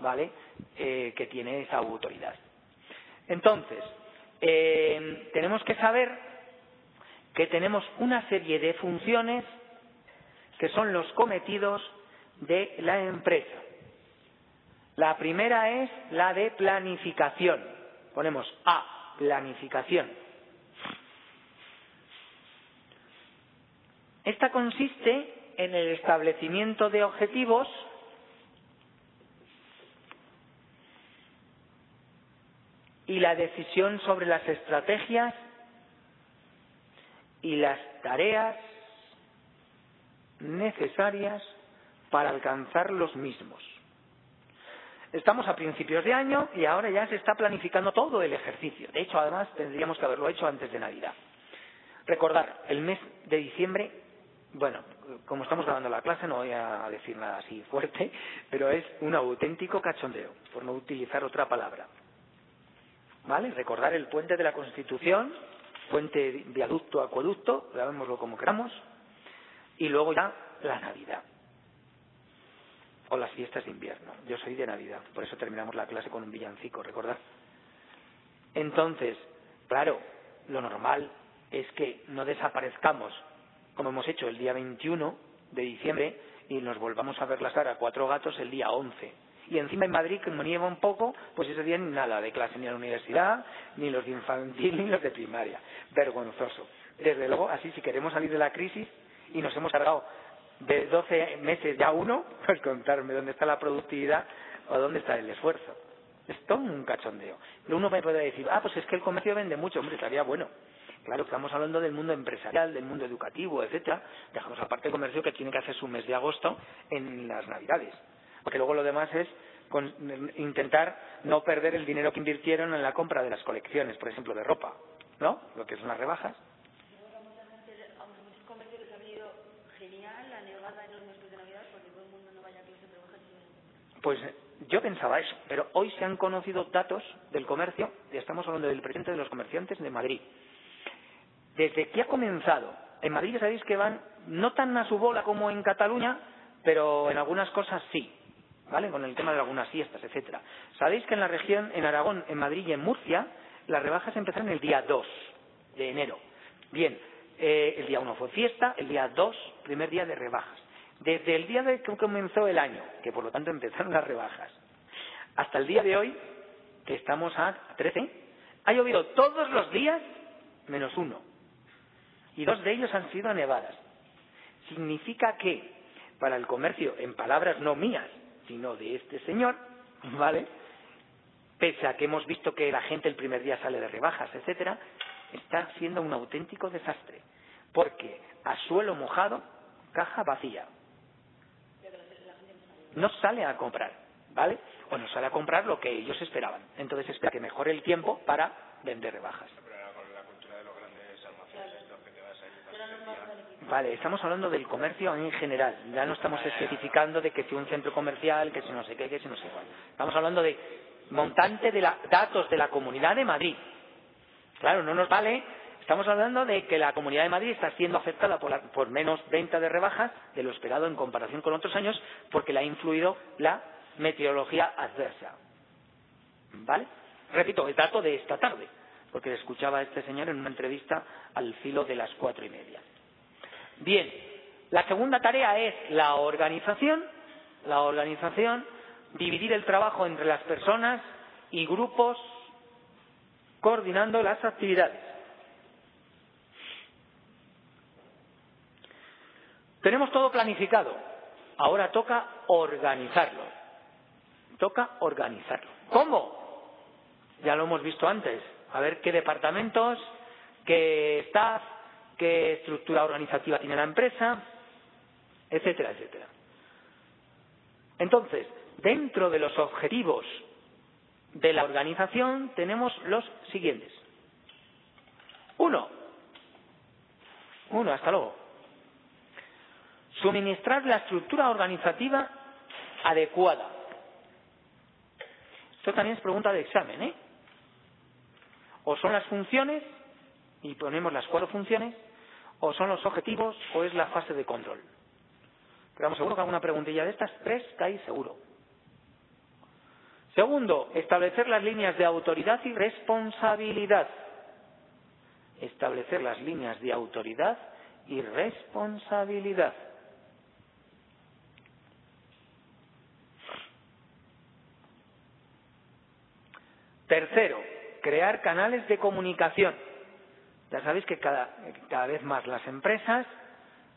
¿vale? Eh, que tiene esa autoridad. Entonces, eh, tenemos que saber que tenemos una serie de funciones que son los cometidos de la empresa. La primera es la de planificación. Ponemos A, planificación. Esta consiste en el establecimiento de objetivos y la decisión sobre las estrategias y las tareas necesarias para alcanzar los mismos. Estamos a principios de año y ahora ya se está planificando todo el ejercicio. De hecho, además, tendríamos que haberlo hecho antes de Navidad. Recordar, el mes de diciembre, bueno, como estamos grabando la clase, no voy a decir nada así fuerte, pero es un auténtico cachondeo, por no utilizar otra palabra. ¿Vale? Recordar el puente de la Constitución, puente, viaducto, acueducto, llamémoslo como queramos, y luego ya la Navidad o las fiestas de invierno. Yo soy de Navidad, por eso terminamos la clase con un villancico, ¿recordad? Entonces, claro, lo normal es que no desaparezcamos, como hemos hecho el día 21 de diciembre, y nos volvamos a ver la cara a cuatro gatos el día 11. Y encima en Madrid, como nieva un poco, pues ese día ni nada de clase, ni a la universidad, ni los de infantil, ni los de primaria. Vergonzoso. Desde luego, así si queremos salir de la crisis y nos hemos cargado de 12 meses ya uno, pues contarme dónde está la productividad o dónde está el esfuerzo. Es todo un cachondeo. Uno me puede decir, ah, pues es que el comercio vende mucho, hombre, estaría bueno. Claro, estamos hablando del mundo empresarial, del mundo educativo, etcétera. Dejamos aparte el comercio que tiene que hacer su mes de agosto en las Navidades. Porque luego lo demás es intentar no perder el dinero que invirtieron en la compra de las colecciones, por ejemplo, de ropa, ¿no? Lo que son las rebajas. Pues yo pensaba eso, pero hoy se han conocido datos del comercio, y estamos hablando del presidente de los comerciantes de Madrid. Desde que ha comenzado, en Madrid sabéis que van no tan a su bola como en Cataluña, pero en algunas cosas sí, ¿vale? Con el tema de algunas fiestas, etcétera. Sabéis que en la región, en Aragón, en Madrid y en Murcia, las rebajas empezaron el día 2 de enero. Bien, eh, el día 1 fue fiesta, el día 2, primer día de rebajas. Desde el día de que comenzó el año, que por lo tanto empezaron las rebajas, hasta el día de hoy, que estamos a 13, ha llovido todos los días menos uno. Y dos de ellos han sido nevadas. Significa que para el comercio, en palabras no mías, sino de este señor, ¿vale? Pese a que hemos visto que la gente el primer día sale de rebajas, etcétera, está siendo un auténtico desastre. Porque a suelo mojado, caja vacía no sale a comprar, ¿vale? O no sale a comprar lo que ellos esperaban. Entonces espera que mejore el tiempo para vender rebajas. Vale, estamos hablando del comercio en general. Ya no estamos especificando de que si un centro comercial, que si no sé qué, que si no sé cuál. Estamos hablando de montante de datos de la Comunidad de Madrid. Claro, no nos vale Estamos hablando de que la Comunidad de Madrid está siendo afectada por, menos venta de rebajas de lo esperado en comparación con otros años porque le ha influido la meteorología adversa. ¿Vale? Repito, el dato de esta tarde, porque escuchaba a este señor en una entrevista al filo de las cuatro y media. Bien, la segunda tarea es la organización. La organización, dividir el trabajo entre las personas y grupos coordinando las actividades. Tenemos todo planificado. Ahora toca organizarlo. Toca organizarlo. ¿Cómo? Ya lo hemos visto antes. A ver qué departamentos, qué staff, qué estructura organizativa tiene la empresa, etcétera, etcétera. Entonces, dentro de los objetivos de la organización tenemos los siguientes. Uno. Uno, hasta luego. Suministrar la estructura organizativa adecuada. Esto también es pregunta de examen, ¿eh? O son las funciones, y ponemos las cuatro funciones, o son los objetivos, o es la fase de control. Pero vamos, que alguna preguntilla de estas tres cae seguro. Segundo, establecer las líneas de autoridad y responsabilidad. Establecer las líneas de autoridad y responsabilidad. Tercero, crear canales de comunicación. Ya sabéis que cada, cada vez más las empresas,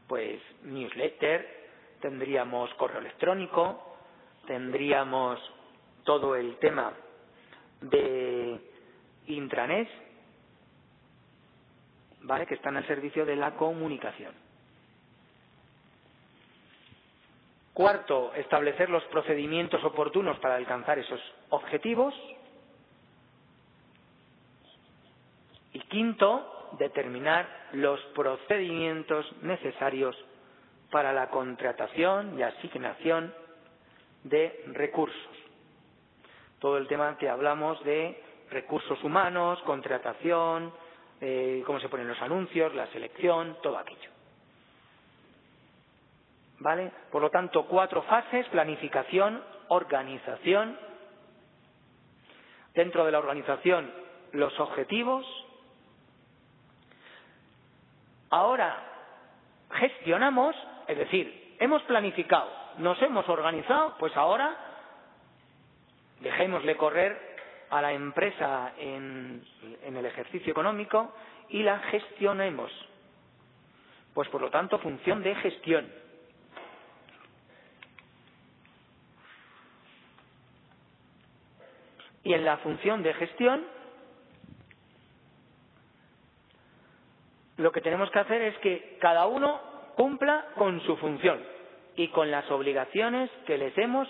pues newsletter, tendríamos correo electrónico, tendríamos todo el tema de intranet, ¿vale? Que están al servicio de la comunicación. Cuarto, establecer los procedimientos oportunos para alcanzar esos objetivos. Y quinto, determinar los procedimientos necesarios para la contratación y asignación de recursos. Todo el tema que hablamos de recursos humanos, contratación, eh, cómo se ponen los anuncios, la selección, todo aquello. ¿Vale? Por lo tanto, cuatro fases, planificación, organización. Dentro de la organización, los objetivos. Ahora gestionamos es decir, hemos planificado, nos hemos organizado, pues ahora dejémosle correr a la empresa en, en el ejercicio económico y la gestionemos. Pues por lo tanto, función de gestión. Y en la función de gestión, lo que tenemos que hacer es que cada uno cumpla con su función y con las obligaciones que les hemos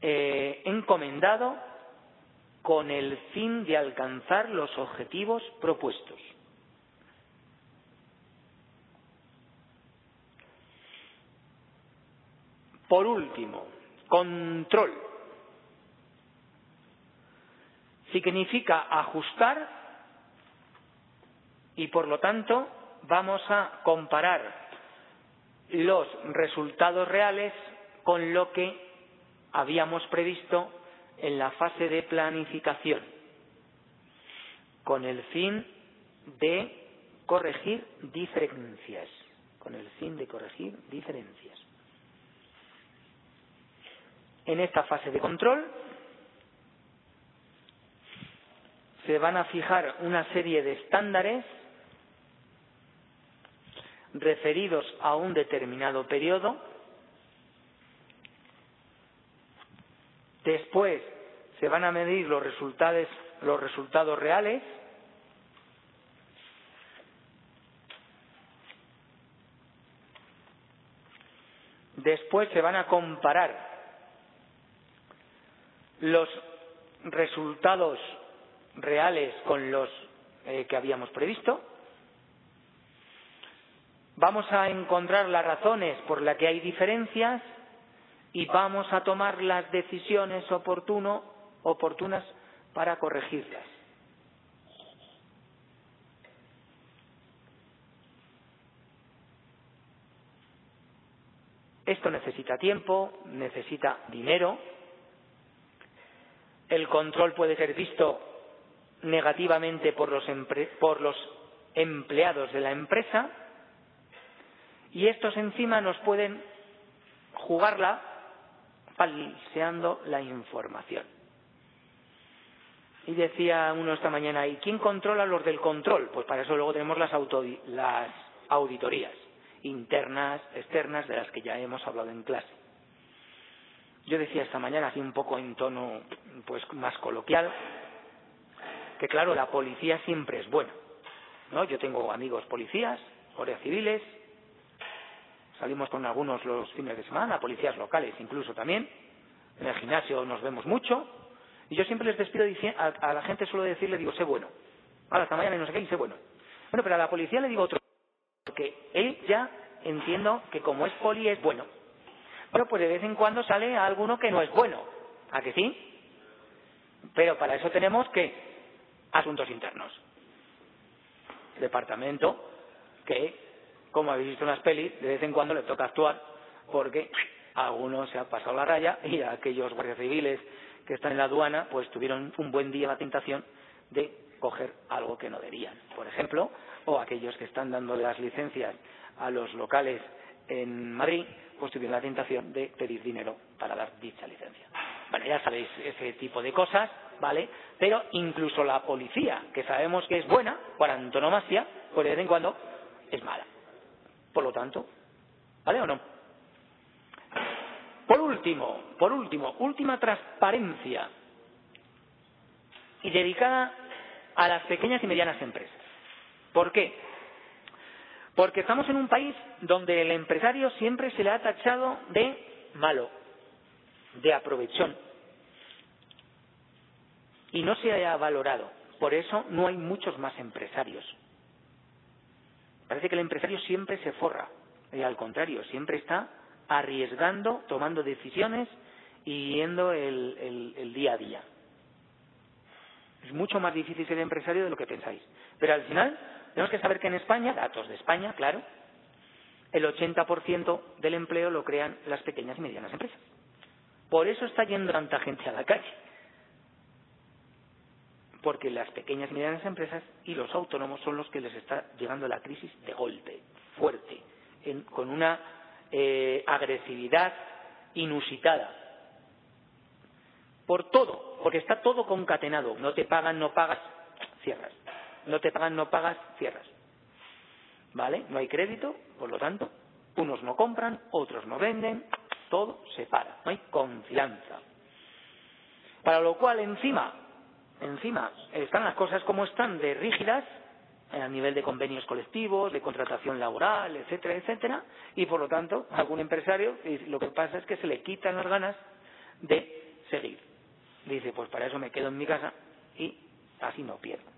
eh, encomendado con el fin de alcanzar los objetivos propuestos. Por último, control. Significa ajustar y, por lo tanto, vamos a comparar los resultados reales con lo que habíamos previsto en la fase de planificación, con el fin de corregir diferencias, con el fin de corregir diferencias. En esta fase de control se van a fijar una serie de estándares referidos a un determinado periodo. Después se van a medir los resultados, los resultados reales. Después se van a comparar los resultados reales con los eh, que habíamos previsto vamos a encontrar las razones por las que hay diferencias y vamos a tomar las decisiones oportunas para corregirlas. Esto necesita tiempo, necesita dinero. El control puede ser visto negativamente por los empleados de la empresa y estos encima nos pueden jugarla falseando la información. Y decía uno esta mañana, ¿y quién controla los del control? Pues para eso luego tenemos las, las auditorías internas, externas, de las que ya hemos hablado en clase. Yo decía esta mañana, así un poco en tono pues más coloquial, que claro, la policía siempre es buena. ¿no? Yo tengo amigos policías, guardias civiles, salimos con algunos los fines de semana, policías locales incluso también, en el gimnasio nos vemos mucho, y yo siempre les despido a, a la gente suelo decirle, digo, sé bueno. Ahora, hasta mañana y no sé qué, y sé bueno. Bueno, pero a la policía le digo otro, porque él ya entiendo que como es poli es bueno. Pero pues de vez en cuando sale alguno que no es bueno. ¿A que sí? Pero para eso tenemos que asuntos internos. Departamento que, como habéis visto en las pelis, de vez en cuando le toca actuar porque alguno se ha pasado la raya y aquellos guardias civiles que están en la aduana pues tuvieron un buen día la tentación de coger algo que no deberían, por ejemplo, o aquellos que están dando las licencias a los locales en Madrid, pues tuvieron la tentación de pedir dinero para dar dicha licencia. Bueno, ya sabéis ese tipo de cosas, ¿vale? Pero incluso la policía, que sabemos que es buena, por antonomasia, pues de vez en cuando es mala. Por lo tanto, ¿vale o no? Por último, por último, última transparencia y dedicada a las pequeñas y medianas empresas. ¿Por qué? Porque estamos en un país donde el empresario siempre se le ha tachado de malo, de aprovechón. Y no se haya valorado. Por eso no hay muchos más empresarios. Parece que el empresario siempre se forra. Y al contrario, siempre está arriesgando, tomando decisiones y yendo el, el, día a día. Es mucho más difícil ser empresario de lo que pensáis. Pero al final tenemos que saber que en España, datos de España, claro, el 80% del empleo lo crean las pequeñas y medianas empresas. Por eso está yendo tanta gente a la calle. Porque las pequeñas y medianas empresas y los autónomos son los que les está llegando la crisis de golpe, fuerte, en, con una eh, agresividad inusitada. Por todo, porque está todo concatenado. No te pagan, no pagas, cierras no te pagan, no pagas, cierras. ¿Vale? No hay crédito, por lo tanto, unos no compran, otros no venden, todo se para, no hay confianza. Para lo cual, encima, encima, están las cosas como están de rígidas, a nivel de convenios colectivos, de contratación laboral, etcétera, etcétera, y por lo tanto, algún empresario lo que pasa es que se le quitan las ganas de seguir. Dice, pues para eso me quedo en mi casa y así no pierdo.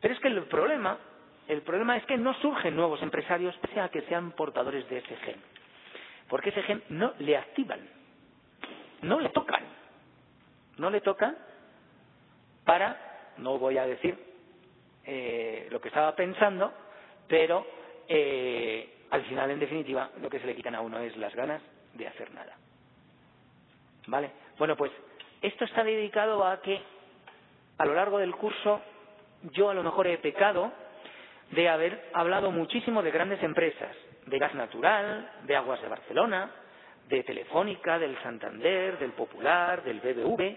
Pero es que el problema, el problema es que no surgen nuevos empresarios pese a que sean portadores de ese gen. Porque ese gen no le activan, no le tocan. No le tocan para, no voy a decir eh, lo que estaba pensando, pero eh, al final, en definitiva, lo que se le quitan a uno es las ganas de hacer nada. ¿Vale? Bueno, pues esto está dedicado a que a lo largo del curso yo a lo mejor he pecado de haber hablado muchísimo de grandes empresas, de gas natural, de aguas de Barcelona, de Telefónica, del Santander, del Popular, del BBV,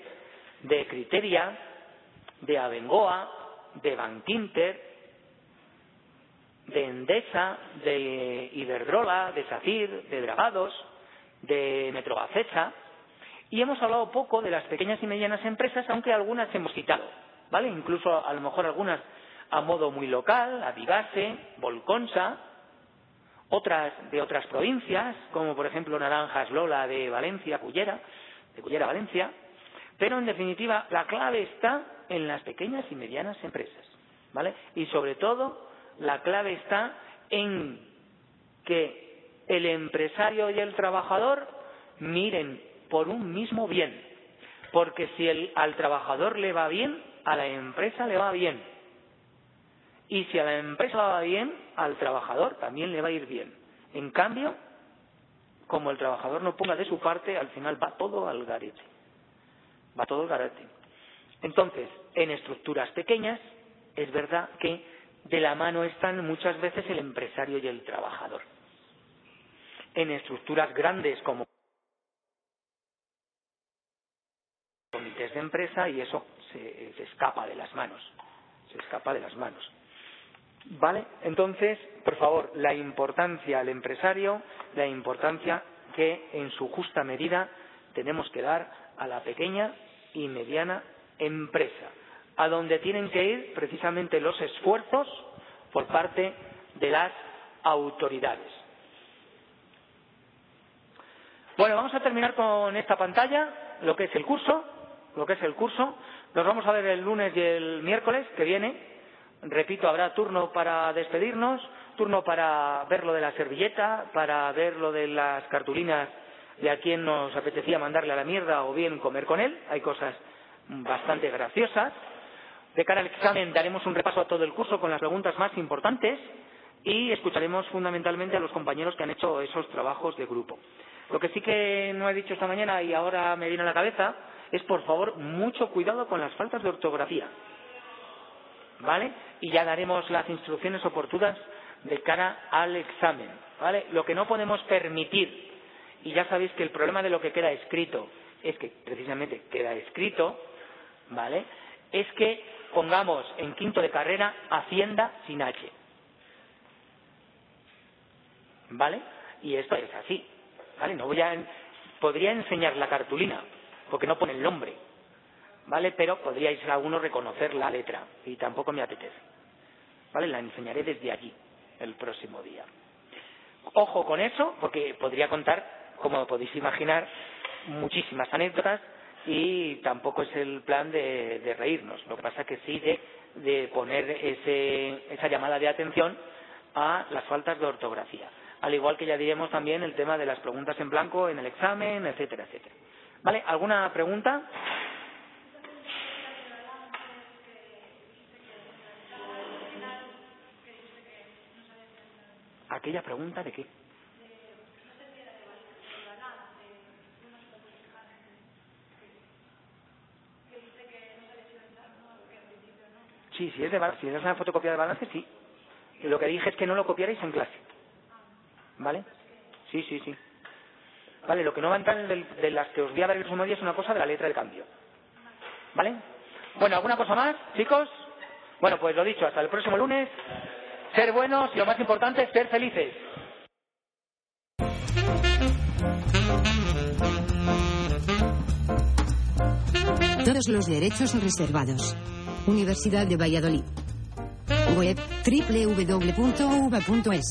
de Criteria, de Abengoa, de Bankinter, de Endesa, de Iberdrola, de SACIR, de Dragados, de Metrobacesa, y hemos hablado poco de las pequeñas y medianas empresas, aunque algunas hemos citado. ¿vale? Incluso a lo mejor algunas a modo muy local, Avivase, Volconsa, otras de otras provincias, como por ejemplo Naranjas Lola de Valencia, Cullera, de Cullera, Valencia, pero en definitiva la clave está en las pequeñas y medianas empresas, ¿vale? Y sobre todo la clave está en que el empresario y el trabajador miren por un mismo bien, porque si el, al trabajador le va bien, a la empresa le va bien. Y si a la empresa va bien, al trabajador también le va a ir bien. En cambio, como el trabajador no ponga de su parte, al final va todo al garete. Va todo al garete. Entonces, en estructuras pequeñas, es verdad que de la mano están muchas veces el empresario y el trabajador. En estructuras grandes como comités de empresa y eso se, se, escapa de las manos, se escapa de las manos. ¿Vale? Entonces, por favor, la importancia al empresario, la importancia que en su justa medida tenemos que dar a la pequeña y mediana empresa, a donde tienen que ir precisamente los esfuerzos por parte de las autoridades. Bueno, vamos a terminar con esta pantalla, lo que es el curso, lo que es el curso. Nos vamos a ver el lunes y el miércoles que viene. Repito, habrá turno para despedirnos, turno para ver lo de la servilleta, para ver lo de las cartulinas de a quien nos apetecía mandarle a la mierda o bien comer con él. Hay cosas bastante graciosas. De cara al examen daremos un repaso a todo el curso con las preguntas más importantes y escucharemos fundamentalmente a los compañeros que han hecho esos trabajos de grupo. Lo que sí que no he dicho esta mañana y ahora me viene a la cabeza es, por favor, mucho cuidado con las faltas de ortografía. ¿Vale? Y ya daremos las instrucciones oportunas de cara al examen. ¿Vale? Lo que no podemos permitir, y ya sabéis que el problema de lo que queda escrito es que precisamente queda escrito, ¿vale? Es que pongamos en quinto de carrera Hacienda sin H. ¿Vale? Y esto es así. ¿Vale? No voy a. Podría enseñar la cartulina, porque no pone el nombre. ¿Vale? Pero podríais alguno reconocer la letra. Y tampoco me apetece. ¿Vale? La enseñaré desde allí, el próximo día. Ojo con eso, porque podría contar, como podéis imaginar, muchísimas anécdotas y tampoco es el plan de, de reírnos. Lo que pasa es que sí de, de poner ese, esa llamada de atención a las faltas de ortografía al igual que ya diremos también el tema de las preguntas en blanco en el examen, etcétera, etcétera. ¿Vale? ¿Alguna pregunta? ¿Aquella pregunta de qué? Sí, si es, de, si es una fotocopia de balance, sí. Lo que dije es que no lo copiarais en clase. ¿Vale? Sí, sí, sí. Vale, lo que no va a entrar de, las que os voy a dar el día es una cosa de la letra de cambio. ¿Vale? Bueno, ¿alguna cosa más, chicos? Bueno, pues lo dicho, hasta el próximo lunes. Ser buenos y lo más importante, ser felices. Todos los derechos reservados. Universidad de Valladolid. Web www.uva.es.